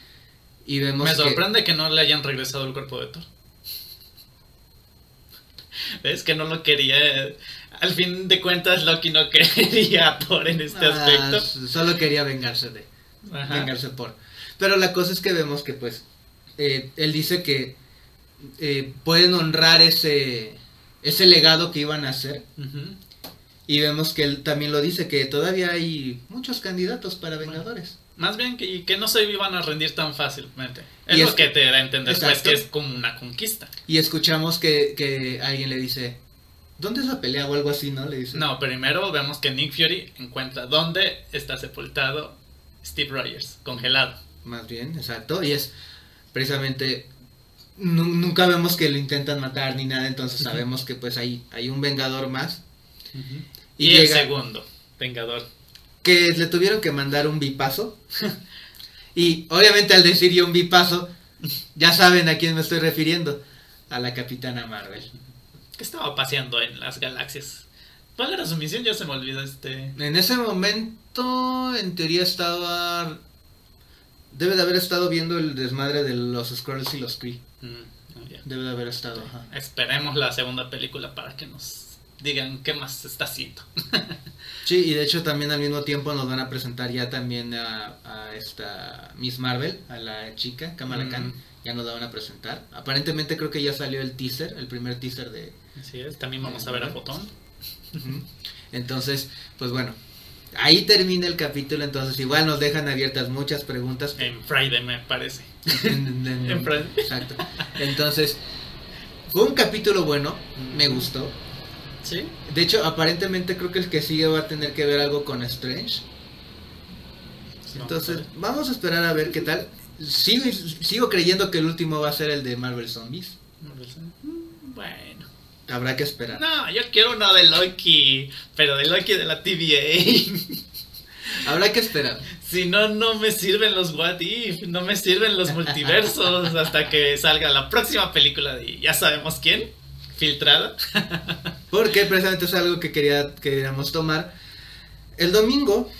y vemos Me que- sorprende que no le hayan regresado el cuerpo de Thor. Es que no lo quería. Al fin de cuentas, Loki no [laughs] quería a Thor en este Ah, aspecto. solo quería vengarse de Ajá. vengarse por. Pero la cosa es que vemos que pues eh, él dice que eh, pueden honrar ese ese legado que iban a hacer. Y vemos que él también lo dice que todavía hay muchos candidatos para Vengadores. Más bien que, que no se iban a rendir tan fácilmente. Es Y lo es- que te da a entender, pues, que es como una conquista. Y escuchamos que, que alguien le dice, ¿dónde es la pelea o algo así, no? Le dice. No, primero vemos que Nick Fury encuentra dónde está sepultado Steve Rogers, congelado. Más bien, exacto. Y es precisamente nu- nunca vemos que lo intentan matar ni nada, entonces sabemos que pues hay, hay un vengador más. Y, Y, el segundo, Vengador. que le tuvieron que mandar un bipaso. [laughs] y obviamente al decir yo un bipaso, ya saben a quién me estoy refiriendo. A la Capitana Marvel. Que estaba paseando en las galaxias. ¿Cuál era su misión? Ya se me olvidó este. En ese momento, en teoría estaba... Debe de haber estado viendo el desmadre de los Skrulls y los Kree. Mm. Debe de haber estado, ajá. Esperemos la segunda película para que nos digan qué más se está haciendo. [laughs] Sí, y de hecho también al mismo tiempo nos van a presentar ya también a, a esta Miss Marvel, a la chica, Kamala Mm. Khan, ya nos la van a presentar. Aparentemente creo que ya salió el teaser, el primer teaser de... Así es, también vamos a ver a Fotón. Entonces, pues bueno, ahí termina el capítulo, entonces igual nos dejan abiertas muchas preguntas. En Friday, me parece. en- en- [laughs] En Friday. Exacto. Entonces, fue un capítulo bueno, me gustó. ¿Sí? De hecho, aparentemente creo que el que sigue va a tener que ver algo con Strange. Entonces, vamos a esperar a ver qué tal. Sigo, sigo creyendo que el último va a ser el de Marvel Zombies. Mm, Bueno. Habrá que esperar. No, yo quiero uno de Loki, pero de Loki de la TVA. [laughs] Habrá que esperar. si no, no me sirven los What If, no me sirven los multiversos [laughs] hasta que salga la próxima película de ya sabemos quién, filtrada. [laughs] Porque precisamente es algo que quería, queríamos tomar. El domingo,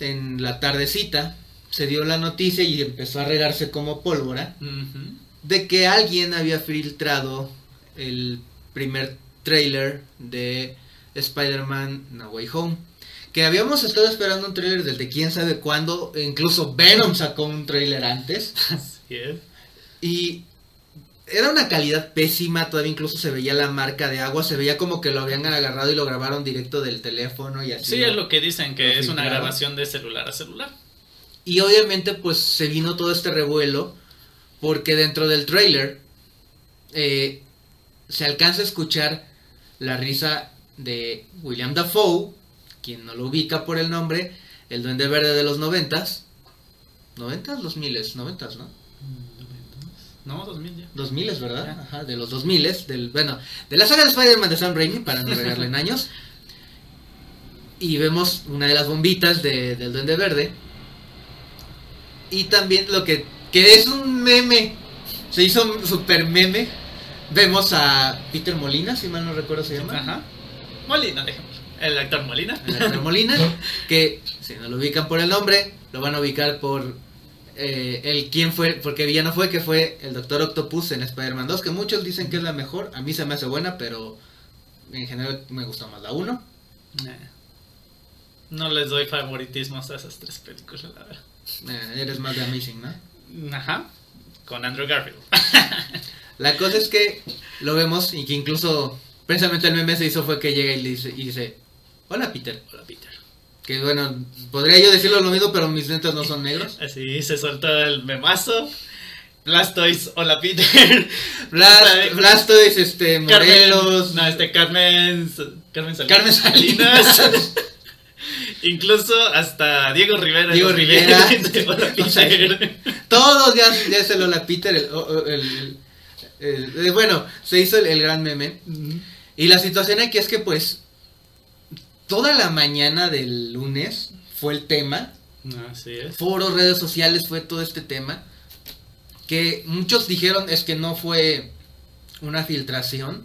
en la tardecita, se dio la noticia y empezó a regarse como pólvora de que alguien había filtrado el primer trailer de Spider-Man No Way Home. Que habíamos estado esperando un trailer desde quién sabe cuándo, incluso Venom sacó un trailer antes. Así es. Y era una calidad pésima, todavía incluso se veía la marca de agua, se veía como que lo habían agarrado y lo grabaron directo del teléfono y así. Sí, es lo que dicen, que es una grabación de celular a celular. Y obviamente pues se vino todo este revuelo porque dentro del trailer eh, se alcanza a escuchar la risa de William Dafoe, quien no lo ubica por el nombre, el duende verde de los noventas. ¿Noventas? Los miles, noventas, ¿no? No, 2000 ya. Dos miles, ¿verdad? Ajá. Ajá, de los dos miles, del, bueno, de la saga de Spider-Man de Sam Raimi, para no regarle en años. Y vemos una de las bombitas de, del Duende Verde. Y también lo que, que es un meme, se hizo un super meme. Vemos a Peter Molina, si mal no recuerdo se llama. Ajá. Molina, dejémoslo. El actor Molina. El actor Molina, [laughs] que si no lo ubican por el nombre, lo van a ubicar por eh, el quién fue, porque villano fue, que fue el Doctor Octopus en Spider-Man 2, que muchos dicen que es la mejor, a mí se me hace buena, pero en general me gusta más la 1. Nah. No les doy favoritismos a esas tres películas, la verdad. Eres más de Amazing, ¿no? Ajá. Con Andrew Garfield. [laughs] La cosa es que lo vemos y que incluso precisamente el meme se hizo fue que llega y le dice, y dice hola Peter. Hola, Peter. Que bueno, podría yo decirlo lo mismo, pero mis lentes no son negros. [laughs] Así se soltó el memazo. Blastoise, hola Peter. [laughs] Blast, Blastoise, este, Carmen, Morelos, no, este Carmen. Carmen Salinas. Carmen Salinas. [laughs] Incluso hasta Diego Rivera. Diego Rivera. Hola, O sea. Todos ya, ya se lo la Peter. el- el- el- el- bueno, se hizo el, el gran meme. Y la situación aquí es que, pues, toda la mañana del lunes fue el tema. Así es. Foros, redes sociales, fue todo este tema. Que muchos dijeron es que no fue una filtración.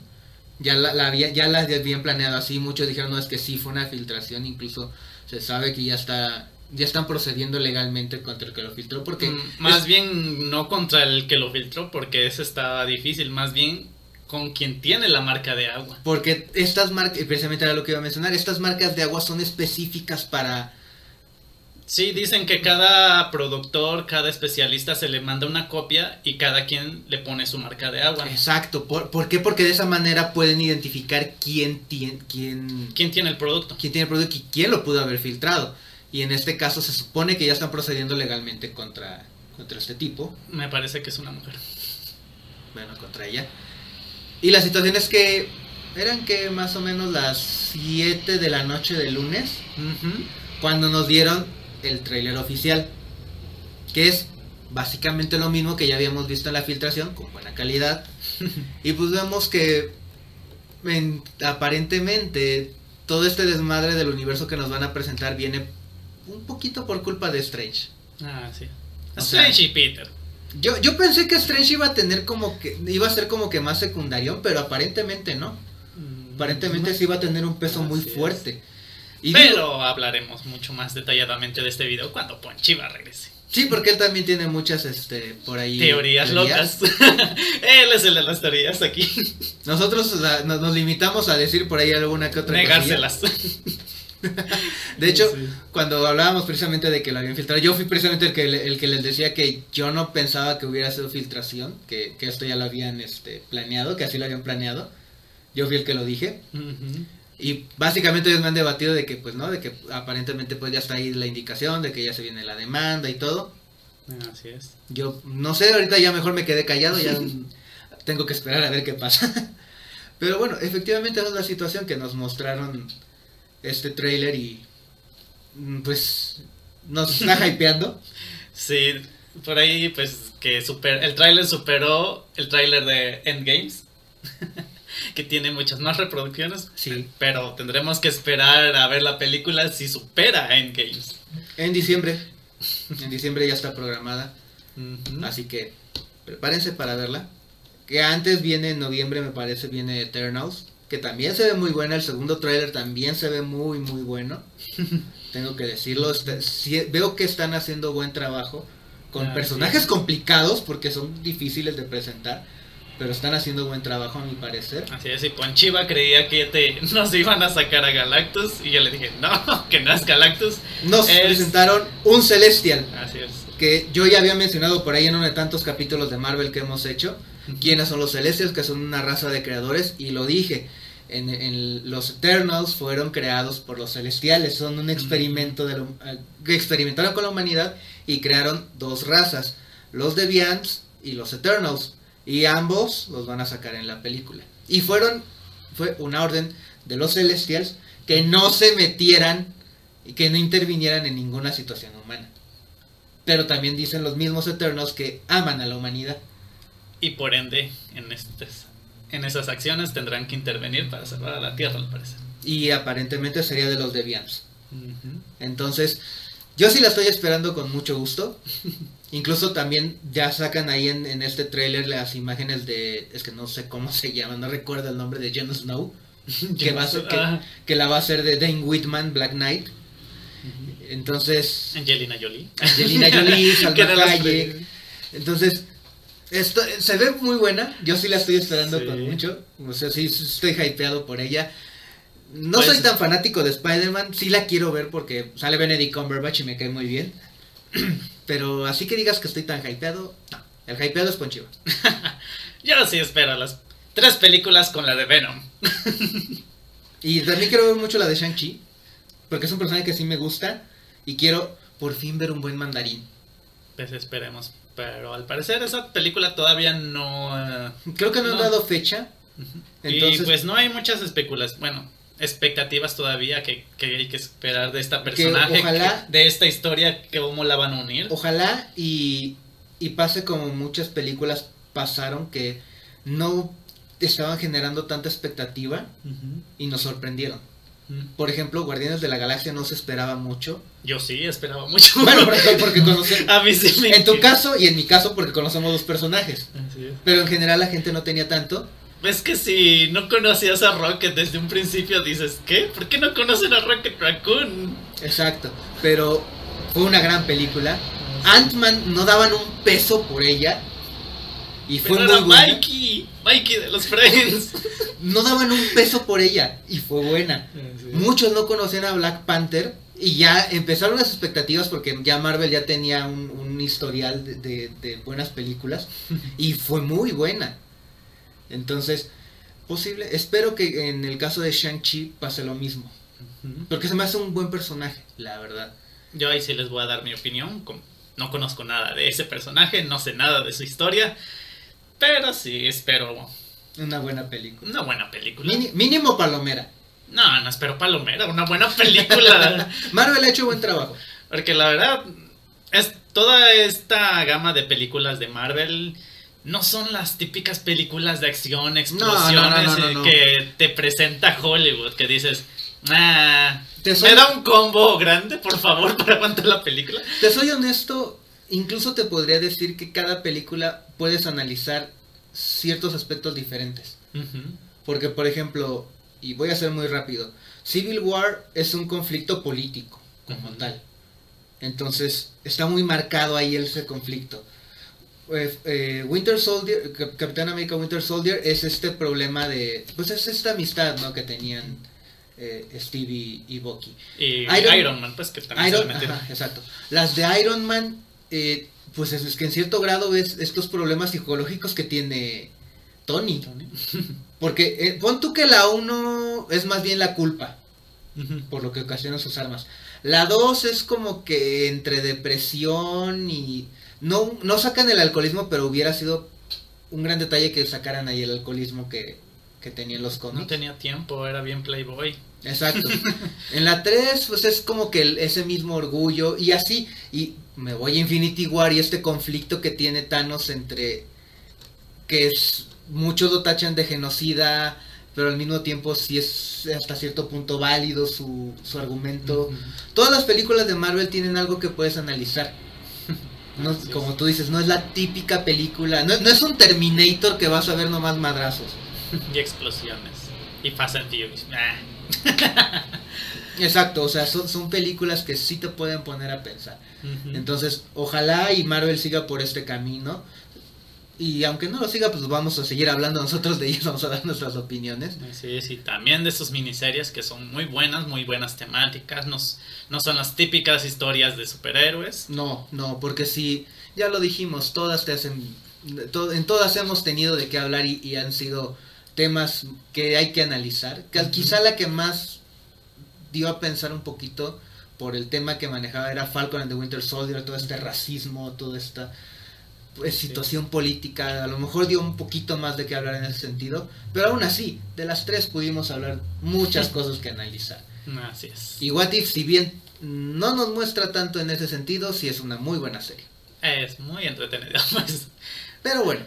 Ya la, la había, ya la habían planeado así. Muchos dijeron no es que sí fue una filtración. Incluso se sabe que ya está, ya están procediendo legalmente contra el que lo filtró. Porque Mm, Más es- bien no contra el que lo filtró, porque ese estaba difícil. Más bien con quien tiene la marca de agua. Porque estas marcas, precisamente era lo que iba a mencionar, estas marcas de agua son específicas para... Sí, dicen que cada productor, cada especialista se le manda una copia y cada quien le pone su marca de agua. Exacto, ¿por, por qué? Porque de esa manera pueden identificar quién tiene, quién, ¿Quién tiene el producto? quién tiene el producto y quién lo pudo haber filtrado. Y en este caso se supone que ya están procediendo legalmente contra, contra este tipo, Me parece que es una mujer. bueno, contra ella. Y la situación es que eran que más o menos las 7 de la noche del lunes cuando nos dieron el tráiler oficial, que es básicamente lo mismo que ya habíamos visto en la filtración, con buena calidad. [laughs] y pues vemos que en- aparentemente todo este desmadre del universo que nos van a presentar viene un poquito por culpa de Strange. Ah, sí. O sea- Strange y Peter. Yo, yo pensé que Strange iba a tener como que, iba a ser como que más secundario, pero aparentemente no. Aparentemente sí iba a tener un peso muy fuerte. Y digo- Pero hablaremos mucho más detalladamente de este video cuando Ponchiva regrese. sí, porque él también tiene muchas, este, por ahí. Teorías, locas. [laughs] Él es el de las teorías aquí. Nosotros o sea, nos, nos limitamos a decir por ahí alguna que otra Negárselas. [laughs] [laughs] De hecho, Sí. cuando hablábamos precisamente de que lo habían filtrado, yo fui precisamente el que, el que les decía que yo no pensaba que hubiera sido filtración, que, que esto ya lo habían este, planeado, que así lo habían planeado. Yo fui el que lo dije. Y básicamente ellos me han debatido de que, pues no, de que aparentemente pues ya está ahí la indicación, de que ya se viene la demanda y todo. Así es. Yo no sé, ahorita ya mejor me quedé callado, ya [laughs] tengo que esperar a ver qué pasa. [laughs] Pero bueno, efectivamente esa es la situación que nos mostraron este trailer y mm, pues nos está [laughs] hypeando. Sí, por ahí pues que super, el tráiler superó el tráiler de Endgames. [laughs] que tiene muchas más reproducciones. Sí. Pero tendremos que esperar a ver la película si supera a Endgames. En diciembre, en diciembre ya está programada, así que prepárense para verla. Que antes viene en noviembre, me parece, viene Eternals, que también se ve muy buena, el segundo trailer también se ve muy, muy bueno. [laughs] Tengo que decirlo, está- sí, veo que están haciendo buen trabajo con Ah, personajes sí. complicados porque son difíciles de presentar, pero están haciendo buen trabajo a mi parecer. Así es, y Ponchiva creía que te, [laughs] nos iban a sacar a Galactus y yo le dije, no, [laughs] que no es Galactus. Nos Es- presentaron un Celestial, Así es. que yo ya había mencionado por ahí en uno de tantos capítulos de Marvel que hemos hecho, quiénes son los Celestials, que son una raza de creadores, y lo dije, en, en los Eternals fueron creados por los Celestiales, son un experimento de lo- eh, que experimentaron con la humanidad y crearon dos razas, los Deviants y los Eternals, y ambos los van a sacar en la película. Y fueron, fue una orden de los Celestials que no se metieran y que no intervinieran en ninguna situación humana. Pero también dicen los mismos Eternals que aman a la humanidad. Y por ende, en, estas, en esas acciones tendrán que intervenir para salvar a la Tierra, al parecer. Y aparentemente sería de los Deviants. Entonces, yo sí la estoy esperando con mucho gusto. [laughs] Incluso también ya sacan ahí en, en este tráiler las imágenes de... Es que no sé cómo se llama, no recuerdo el nombre de Jon Snow. [laughs] Que, va a ser, que, Ah, que la va a hacer de Dane Whitman, Black Knight. Entonces, Angelina Jolie. Angelina Jolie, [laughs] Salma Hayek. Entonces, esto, se ve muy buena. Yo sí la estoy esperando Sí. con mucho. O sea, sí estoy hypeado por ella. No Pues- soy tan fanático de Spider-Man. Sí la quiero ver porque sale Benedict Cumberbatch y me cae muy bien. [clears throat] Pero así que digas que estoy tan hypeado, no. El hypeado es Ponchiva. [laughs] Yo sí espero las tres películas con la de Venom. [laughs] Y también quiero ver mucho la de Shang-Chi. Porque es un personaje que sí me gusta. Y quiero por fin ver un buen mandarín. Pues esperemos. Pero al parecer esa película todavía no... eh, Creo que no, han dado fecha. y Entonces, pues no hay muchas especulaciones. Bueno, expectativas todavía que, que hay que esperar de esta personaje, ojalá- que- de esta historia, que cómo la van a unir. Ojalá y, y pase como muchas películas pasaron que no estaban generando tanta expectativa y nos sorprendieron. Por ejemplo, Guardianes de la Galaxia no se esperaba mucho. Yo sí esperaba mucho. Bueno, porque, porque conocemos... [laughs] a mí sí me En tu caso y en mi caso porque conocemos dos personajes. Así es. Pero en general la gente no tenía tanto. Es que si no conocías a Rocket desde un principio dices, ¿qué? ¿Por qué no conocen a Rocket Raccoon? Exacto. Pero fue una gran película. Ant-Man no daban un peso por ella. Y fue Pero muy era buena. Mikey, Mikey de los Friends. [laughs] No daban un peso por ella. Y fue buena. Muchos no conocían a Black Panther y ya empezaron las expectativas porque ya Marvel ya tenía un, un historial de, de- de buenas películas y fue muy buena. Entonces, posible, espero que en el caso de Shang-Chi pase lo mismo. Porque se me hace un buen personaje, la verdad. Yo ahí sí les voy a dar mi opinión. No conozco nada de ese personaje, no sé nada de su historia. Pero sí espero Una buena película. una buena película. Mini- mínimo palomera. No, no espero Palomera, una buena película. [laughs] Marvel ha hecho buen trabajo. Porque la verdad, es toda esta gama de películas de Marvel no son las típicas películas de acción, explosiones no, no, no, eh, que te presenta Hollywood, que dices, ah, Te soy- me da un combo grande, por favor, [laughs] para aguantar la película. Te soy honesto, incluso te podría decir que cada película puedes analizar ciertos aspectos diferentes. Porque, por ejemplo, y voy a ser muy rápido, Civil War es un conflicto político como tal. Entonces, está muy marcado ahí ese conflicto. Pues, eh, Winter Soldier, Cap- Capitán América Winter Soldier es este problema de, pues es esta amistad, ¿no? Que tenían eh, Steve y, Bucky. Y Iron- Iron, Man, pues que también se Iron, ajá, exacto. Las de Iron Man, eh, pues es, que en cierto grado ves estos problemas psicológicos que tiene Tony. Tony. [laughs] Porque eh, pon tú que la 1 es más bien la culpa, por lo que ocasionan sus armas. La 2 es como que entre depresión y... No, no sacan el alcoholismo, pero hubiera sido un gran detalle que sacaran ahí el alcoholismo que, que tenían los No cómics. tenía tiempo, era bien playboy. Exacto. [laughs] En la 3, pues es como que el- ese mismo orgullo y así. Y me voy a Infinity War y este conflicto que tiene Thanos entre. que es. Muchos lo tachan de genocida, pero al mismo tiempo sí es hasta cierto punto válido su, su argumento. Todas las películas de Marvel tienen algo que puedes analizar. [laughs] No, como tú dices, no es la típica película, no, no es un Terminator que vas a ver nomás madrazos. Y explosiones. Y Fast and Furious. Ah. [laughs] Exacto, o sea, son, son películas que sí te pueden poner a pensar. Entonces, ojalá y Marvel siga por este camino. Y aunque no lo siga, pues vamos a seguir hablando nosotros de ellos, [laughs] vamos a dar nuestras opiniones. Así es, y también de sus miniseries que son muy buenas, muy buenas temáticas, no, no son las típicas historias de superhéroes. No, no, porque si, ya lo dijimos, todas te hacen, to- en todas hemos tenido de qué hablar y, y han sido temas que hay que analizar. Que Ujú. Quizá la que más dio a pensar un poquito por el tema que manejaba era Falcon and the Winter Soldier, todo este racismo, toda esta pues, Sí. situación política, a lo mejor dio un poquito más de qué hablar en ese sentido, pero aún así, de las tres pudimos hablar muchas cosas que analizar. Así es. Y What If, si bien no nos muestra tanto en ese sentido, sí es una muy buena serie. Es muy entretenido. [laughs] Pues. Pero bueno,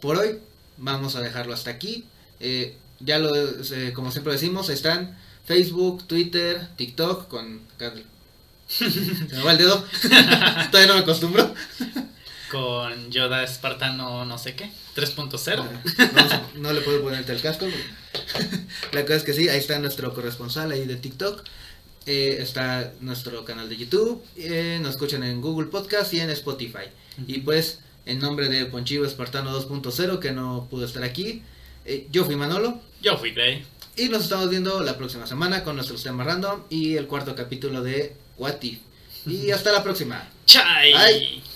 por hoy vamos a dejarlo hasta aquí. Eh, ya lo, eh, como siempre decimos, están Facebook, Twitter, TikTok con... Se [laughs] me va el dedo. [laughs] Todavía no me acostumbro. Con Yoda Espartano no sé qué, 3.0. Vamos a- no le puedo ponerte el casco. [laughs] La cosa es que sí, ahí está nuestro corresponsal ahí de TikTok. Eh, está nuestro canal de YouTube. eh, nos escuchan en Google Podcast y en Spotify. Y pues, en nombre de Ponchivo Espartano 2.0, que no pudo estar aquí, eh, yo fui Manolo. Yo fui Gray. Y nos estamos viendo la próxima semana con nuestros temas random y el cuarto capítulo de What If. Y [laughs] hasta la próxima. Chai. Bye.